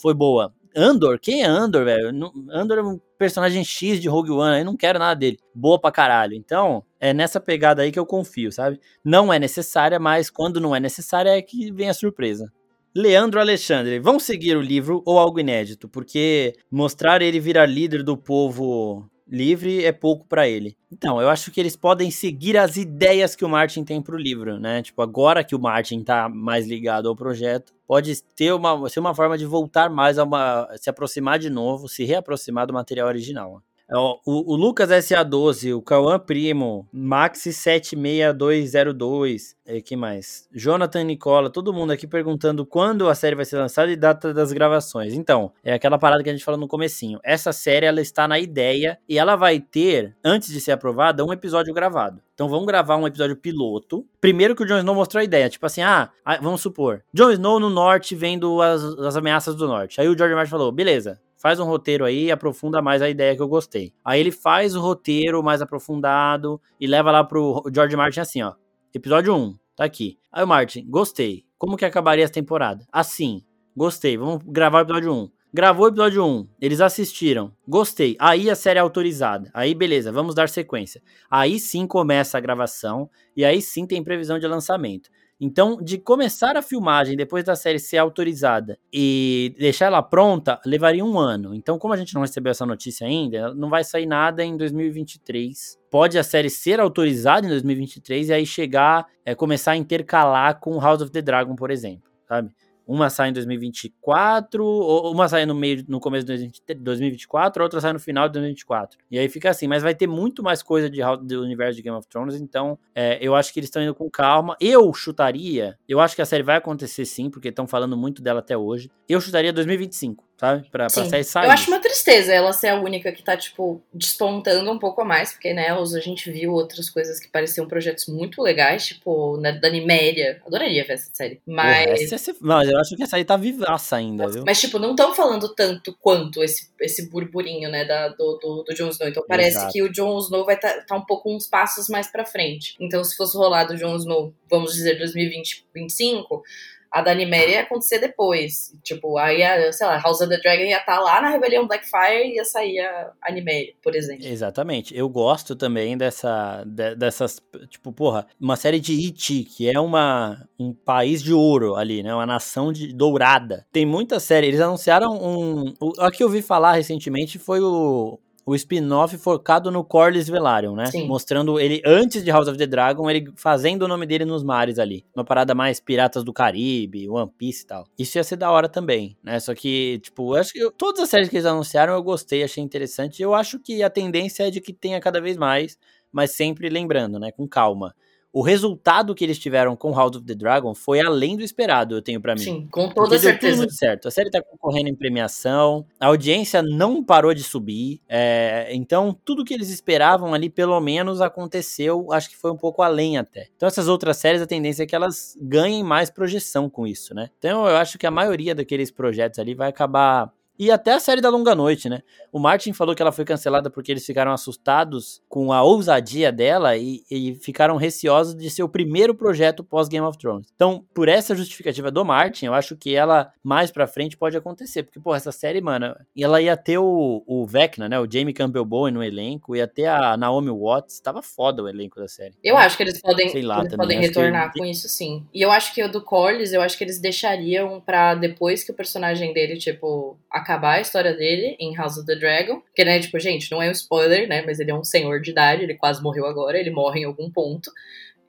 Foi boa. Andor? Quem é Andor, velho? Andor é um personagem X de Rogue One, eu não quero nada dele. Boa pra caralho. Então, é nessa pegada aí que eu confio, sabe? Não é necessária, mas quando não é necessária é que vem a surpresa. Leandro Alexandre, vão seguir o livro ou algo inédito? Porque mostrar ele virar líder do povo livre é pouco para ele. Então, eu acho que eles podem seguir as ideias que o Martin tem pro livro, né? Tipo, agora que o Martin tá mais ligado ao projeto, pode ter uma, ser uma forma de voltar mais a uma. se aproximar de novo, se reaproximar do material original. É, o, o, Lucas SA12, o Cauã Primo, Maxi76202, e que mais? Jonathan Nicola, todo mundo aqui perguntando quando a série vai ser lançada e data das gravações. Então, é aquela parada que a gente falou no comecinho. Essa série, ela está na ideia e ela vai ter, antes de ser aprovada, um episódio gravado. Então vamos gravar um episódio piloto. Primeiro que o Jon Snow mostrou a ideia, tipo assim, ah, vamos supor, Jon Snow no norte vendo as, as ameaças do norte. Aí o George Martin falou, beleza, faz um roteiro aí e aprofunda mais a ideia que eu gostei. Aí ele faz o roteiro mais aprofundado e leva lá pro George Martin assim, ó. Episódio 1, tá aqui. Aí o Martin, gostei. Como que acabaria essa temporada? Assim, gostei. Vamos gravar o episódio 1. Gravou o episódio 1, eles assistiram, gostei. Aí a série é autorizada. Aí beleza, vamos dar sequência. Aí sim começa a gravação e aí sim tem previsão de lançamento. Então, de começar a filmagem depois da série ser autorizada e deixar ela pronta, levaria um ano. Então, como a gente não recebeu essa notícia ainda, não vai sair nada em 2023. Pode a série ser autorizada em 2023 e aí chegar, é, começar a intercalar com House of the Dragon, por exemplo, sabe? Uma sai em 2024, ou uma sai no meio, no começo de 2024, a outra sai no final de 2024. E aí fica assim, mas vai ter muito mais coisa de, do universo de Game of Thrones, então é, eu acho que eles estão indo com calma. Eu chutaria, eu acho que a série vai acontecer sim, porque estão falando muito dela até hoje. Eu chutaria 2025 sabe? Pra, pra série sair. Eu acho uma tristeza ela ser a única que tá, tipo, despontando um pouco a mais, porque, né, a gente viu outras coisas que pareciam projetos muito legais, tipo, né, da Niméria. Adoraria ver essa série. Mas. Essa, mas eu acho que essa aí tá vivaça ainda, Nossa, viu? Mas, tipo, não estão falando tanto quanto esse, esse burburinho, né, da, do, do, do Jon Snow. Então parece Exato. que o Jon Snow vai estar tá, tá um pouco uns passos mais pra frente. Então, se fosse rolar do Jon Snow, vamos dizer, 2020, 2025 a da Niméria ia acontecer depois. Tipo, aí, a, sei lá, House of the Dragon ia estar tá lá na Rebelião Blackfire e ia sair a, a por exemplo. Exatamente. Eu gosto também dessa, de, dessas, tipo, porra, uma série de Iti, que é uma, um país de ouro ali, né? Uma nação de dourada. Tem muita série. Eles anunciaram um. O, a que eu vi falar recentemente foi o o spin-off focado no Corlys Velaryon, né? Sim. Mostrando ele antes de House of the Dragon, ele fazendo o nome dele nos mares ali. Uma parada mais Piratas do Caribe, One Piece e tal. Isso ia ser da hora também, né? Só que, tipo, eu acho que eu, todas as séries que eles anunciaram eu gostei, achei interessante. Eu acho que a tendência é de que tenha cada vez mais, mas sempre lembrando, né? Com calma o resultado que eles tiveram com House of the Dragon foi além do esperado, eu tenho para mim. Sim, com toda Porque certeza. Deu tudo certo. A série tá concorrendo em premiação, a audiência não parou de subir, é, então tudo que eles esperavam ali, pelo menos, aconteceu, acho que foi um pouco além até. Então essas outras séries, a tendência é que elas ganhem mais projeção com isso, né? Então eu acho que a maioria daqueles projetos ali vai acabar e até a série da Longa Noite, né? O Martin falou que ela foi cancelada porque eles ficaram assustados com a ousadia dela e, e ficaram receosos de ser o primeiro projeto pós Game of Thrones. Então, por essa justificativa do Martin, eu acho que ela mais pra frente pode acontecer. Porque, pô, essa série, mano, ela ia ter o, o Vecna, né? O Jamie Campbell Bowen no elenco, ia ter a Naomi Watts. Tava foda o elenco da série. Eu acho que eles podem, Sei lá, eles podem retornar com isso, sim. E eu acho que o do Corlys, eu acho que eles deixariam pra depois que o personagem dele, tipo, acabar a história dele em House of the Dragon. Que, né, tipo, gente, não é um spoiler, né? Mas ele é um senhor de idade, ele quase morreu agora, ele morre em algum ponto.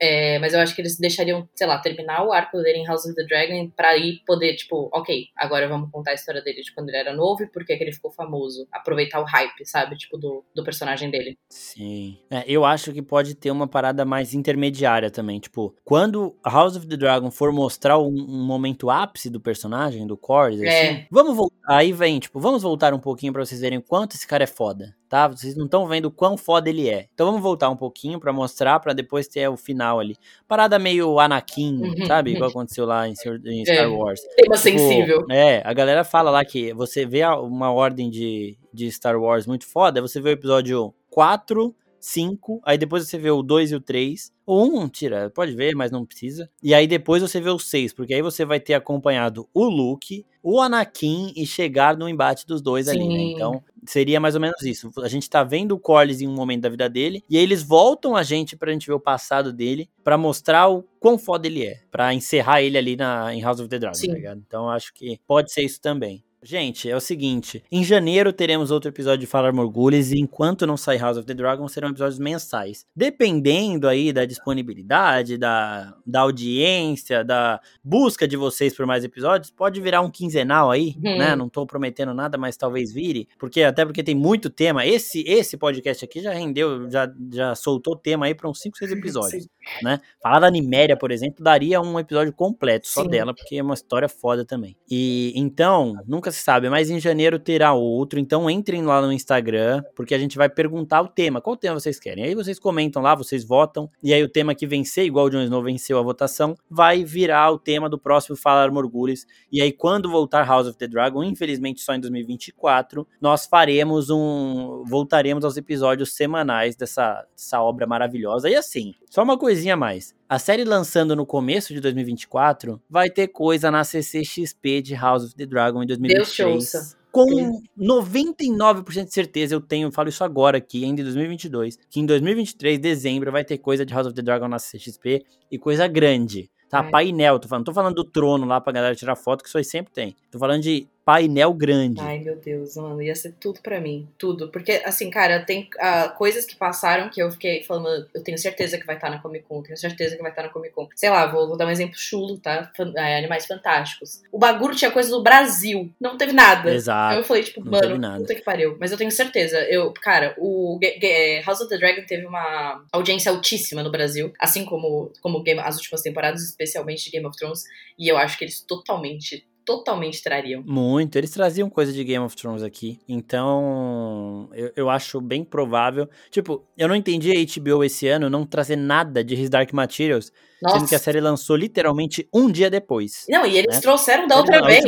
É, mas eu acho que eles deixariam, sei lá, terminar o arco dele em House of the Dragon pra ir poder, tipo, ok, agora vamos contar a história dele de quando ele era novo e por que ele ficou famoso. Aproveitar o hype, sabe? Tipo, do, do personagem dele. Sim. É, eu acho que pode ter uma parada mais intermediária também. Tipo, quando House of the Dragon for mostrar um, um momento ápice do personagem, do Cordy, É. assim, vamos voltar. Aí vem, tipo, vamos voltar um pouquinho pra vocês verem o quanto esse cara é foda. Tá? Vocês não estão vendo o quão foda ele é. Então vamos voltar um pouquinho pra mostrar, pra depois ter o final ali. Parada meio Anakin, Uhum. sabe? Igual aconteceu lá em, em É. Star Wars. Tema Tipo, sensível. É, a galera fala lá que você vê uma ordem de, de Star Wars muito foda, você vê o episódio 4, 5, aí depois você vê o 2 e o 3. O 1, tira, pode ver, mas não precisa. E aí depois você vê o 6, porque aí você vai ter acompanhado o Luke, o Anakin e chegar no embate dos dois ali, né? Sim. Então, seria mais ou menos isso. A gente tá vendo o Corlys em um momento da vida dele, e aí eles voltam a gente pra gente ver o passado dele, pra mostrar o quão foda ele é, Pra encerrar ele ali na, em House of the Dragon, Sim. tá ligado? Então acho que pode ser isso também. Gente, é o seguinte, em janeiro teremos outro episódio de Falar Morgulhos e enquanto não sair House of the Dragon serão episódios mensais. Dependendo aí da disponibilidade, da, da audiência, da busca de vocês por mais episódios, pode virar um quinzenal aí, Uhum. né? Não tô prometendo nada, mas talvez vire, porque até porque tem muito tema. Esse esse podcast aqui já rendeu, já, já soltou tema aí para uns 5, 6 episódios, né? Falar da Niméria, por exemplo, daria um episódio completo só Sim. dela, porque é uma história foda também. E então, nunca se sabe, mas em janeiro terá outro, então entrem lá no Instagram, porque a gente vai perguntar o tema, qual tema vocês querem. Aí vocês comentam lá, vocês votam, e aí o tema que vencer, igual o Jon Snow venceu a votação, vai virar o tema do próximo Falar Morgulhos. E aí quando voltar House of the Dragon, infelizmente só em 2024, nós faremos um voltaremos aos episódios semanais dessa, dessa obra maravilhosa. E assim, só uma coisinha a mais. A série lançando no começo de 2024 vai ter coisa na CCXP de House of the Dragon em Deus te 2023. ouça. Com 99% de certeza, eu tenho, eu falo isso agora aqui, ainda em 2022, que em 2023, dezembro, vai ter coisa de House of the Dragon na CXP e coisa grande. Tá, É. painel, tô falando, tô falando do trono lá pra galera tirar foto, que isso aí sempre tem. Tô falando de painel grande. Ai, meu Deus, mano, ia ser tudo pra mim. Tudo. Porque, assim, cara, tem ah, coisas que passaram que eu fiquei falando, eu tenho certeza que vai estar na Comic Con, tenho certeza que vai estar na Comic Con. Sei lá, vou, vou dar um exemplo chulo, tá? Fan- é, Animais Fantásticos. O bagulho tinha coisa do Brasil, não teve nada. Aí Exato. eu falei, tipo, mano, puta que pariu. Mas eu tenho certeza. Eu, cara, o Ga- Ga- é, House of the Dragon teve uma audiência altíssima no Brasil, assim como, como Game- as últimas temporadas, especialmente de Game of Thrones. E eu acho que eles totalmente, totalmente trariam. Muito. Eles traziam coisa de Game of Thrones aqui. Então, eu, eu acho bem provável. Tipo, eu não entendi a HBO esse ano não trazer nada de His Dark Materials, sendo que a Nossa. série lançou literalmente um dia depois. Não, e eles né? trouxeram da outra vez.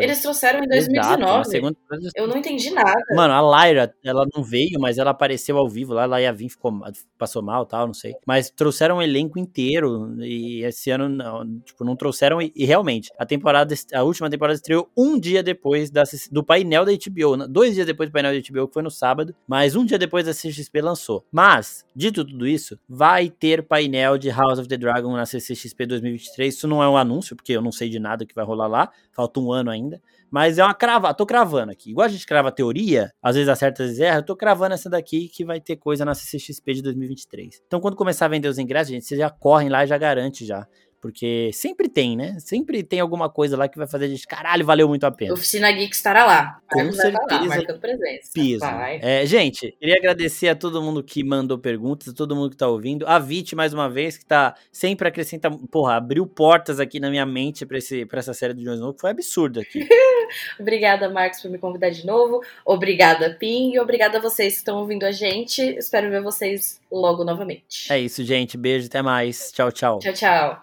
Eles trouxeram em Exato, na 2019. segunda temporada. Eu não entendi nada. Mano, a Lyra, ela não veio, mas ela apareceu ao vivo lá, ela ia vir, ficou, passou mal tal, não sei. Mas trouxeram um elenco inteiro e esse ano, não, tipo, não trouxeram e, e realmente, a temporada, a última temporada estreou um dia depois da, do painel da HBO, dois dias depois do painel da HBO, que foi no sábado, mas um dia depois da CXP lançou. Mas, dito tudo isso, vai ter painel de House of the Dragon na CCXP 2023, isso não é um anúncio, porque eu não sei de nada que vai rolar lá, falta um ano ainda, mas é uma crava, tô cravando aqui. Igual a gente crava teoria, às vezes acerta, às vezes erra, eu tô cravando essa daqui que vai ter coisa na CCXP de 2023. Então quando começar a vender os ingressos, gente, vocês já correm lá e já garante já. Porque sempre tem, né? Sempre tem alguma coisa lá que vai fazer a gente, caralho, valeu muito a pena. Oficina Geek estará lá. Com estar lá, certeza. marcando presença. Piso. É, gente, queria agradecer a todo mundo que mandou perguntas, a todo mundo que tá ouvindo. A Vit, mais uma vez, que tá sempre acrescentando. Porra, abriu portas aqui na minha mente pra, esse, pra essa série do Jon Snow, que foi absurdo aqui. Obrigada, Marcos, por me convidar de novo. Obrigada, Pim. E obrigada a vocês que estão ouvindo a gente. Espero ver vocês logo novamente. É isso, gente. Beijo, até mais. Tchau, tchau. Tchau, tchau.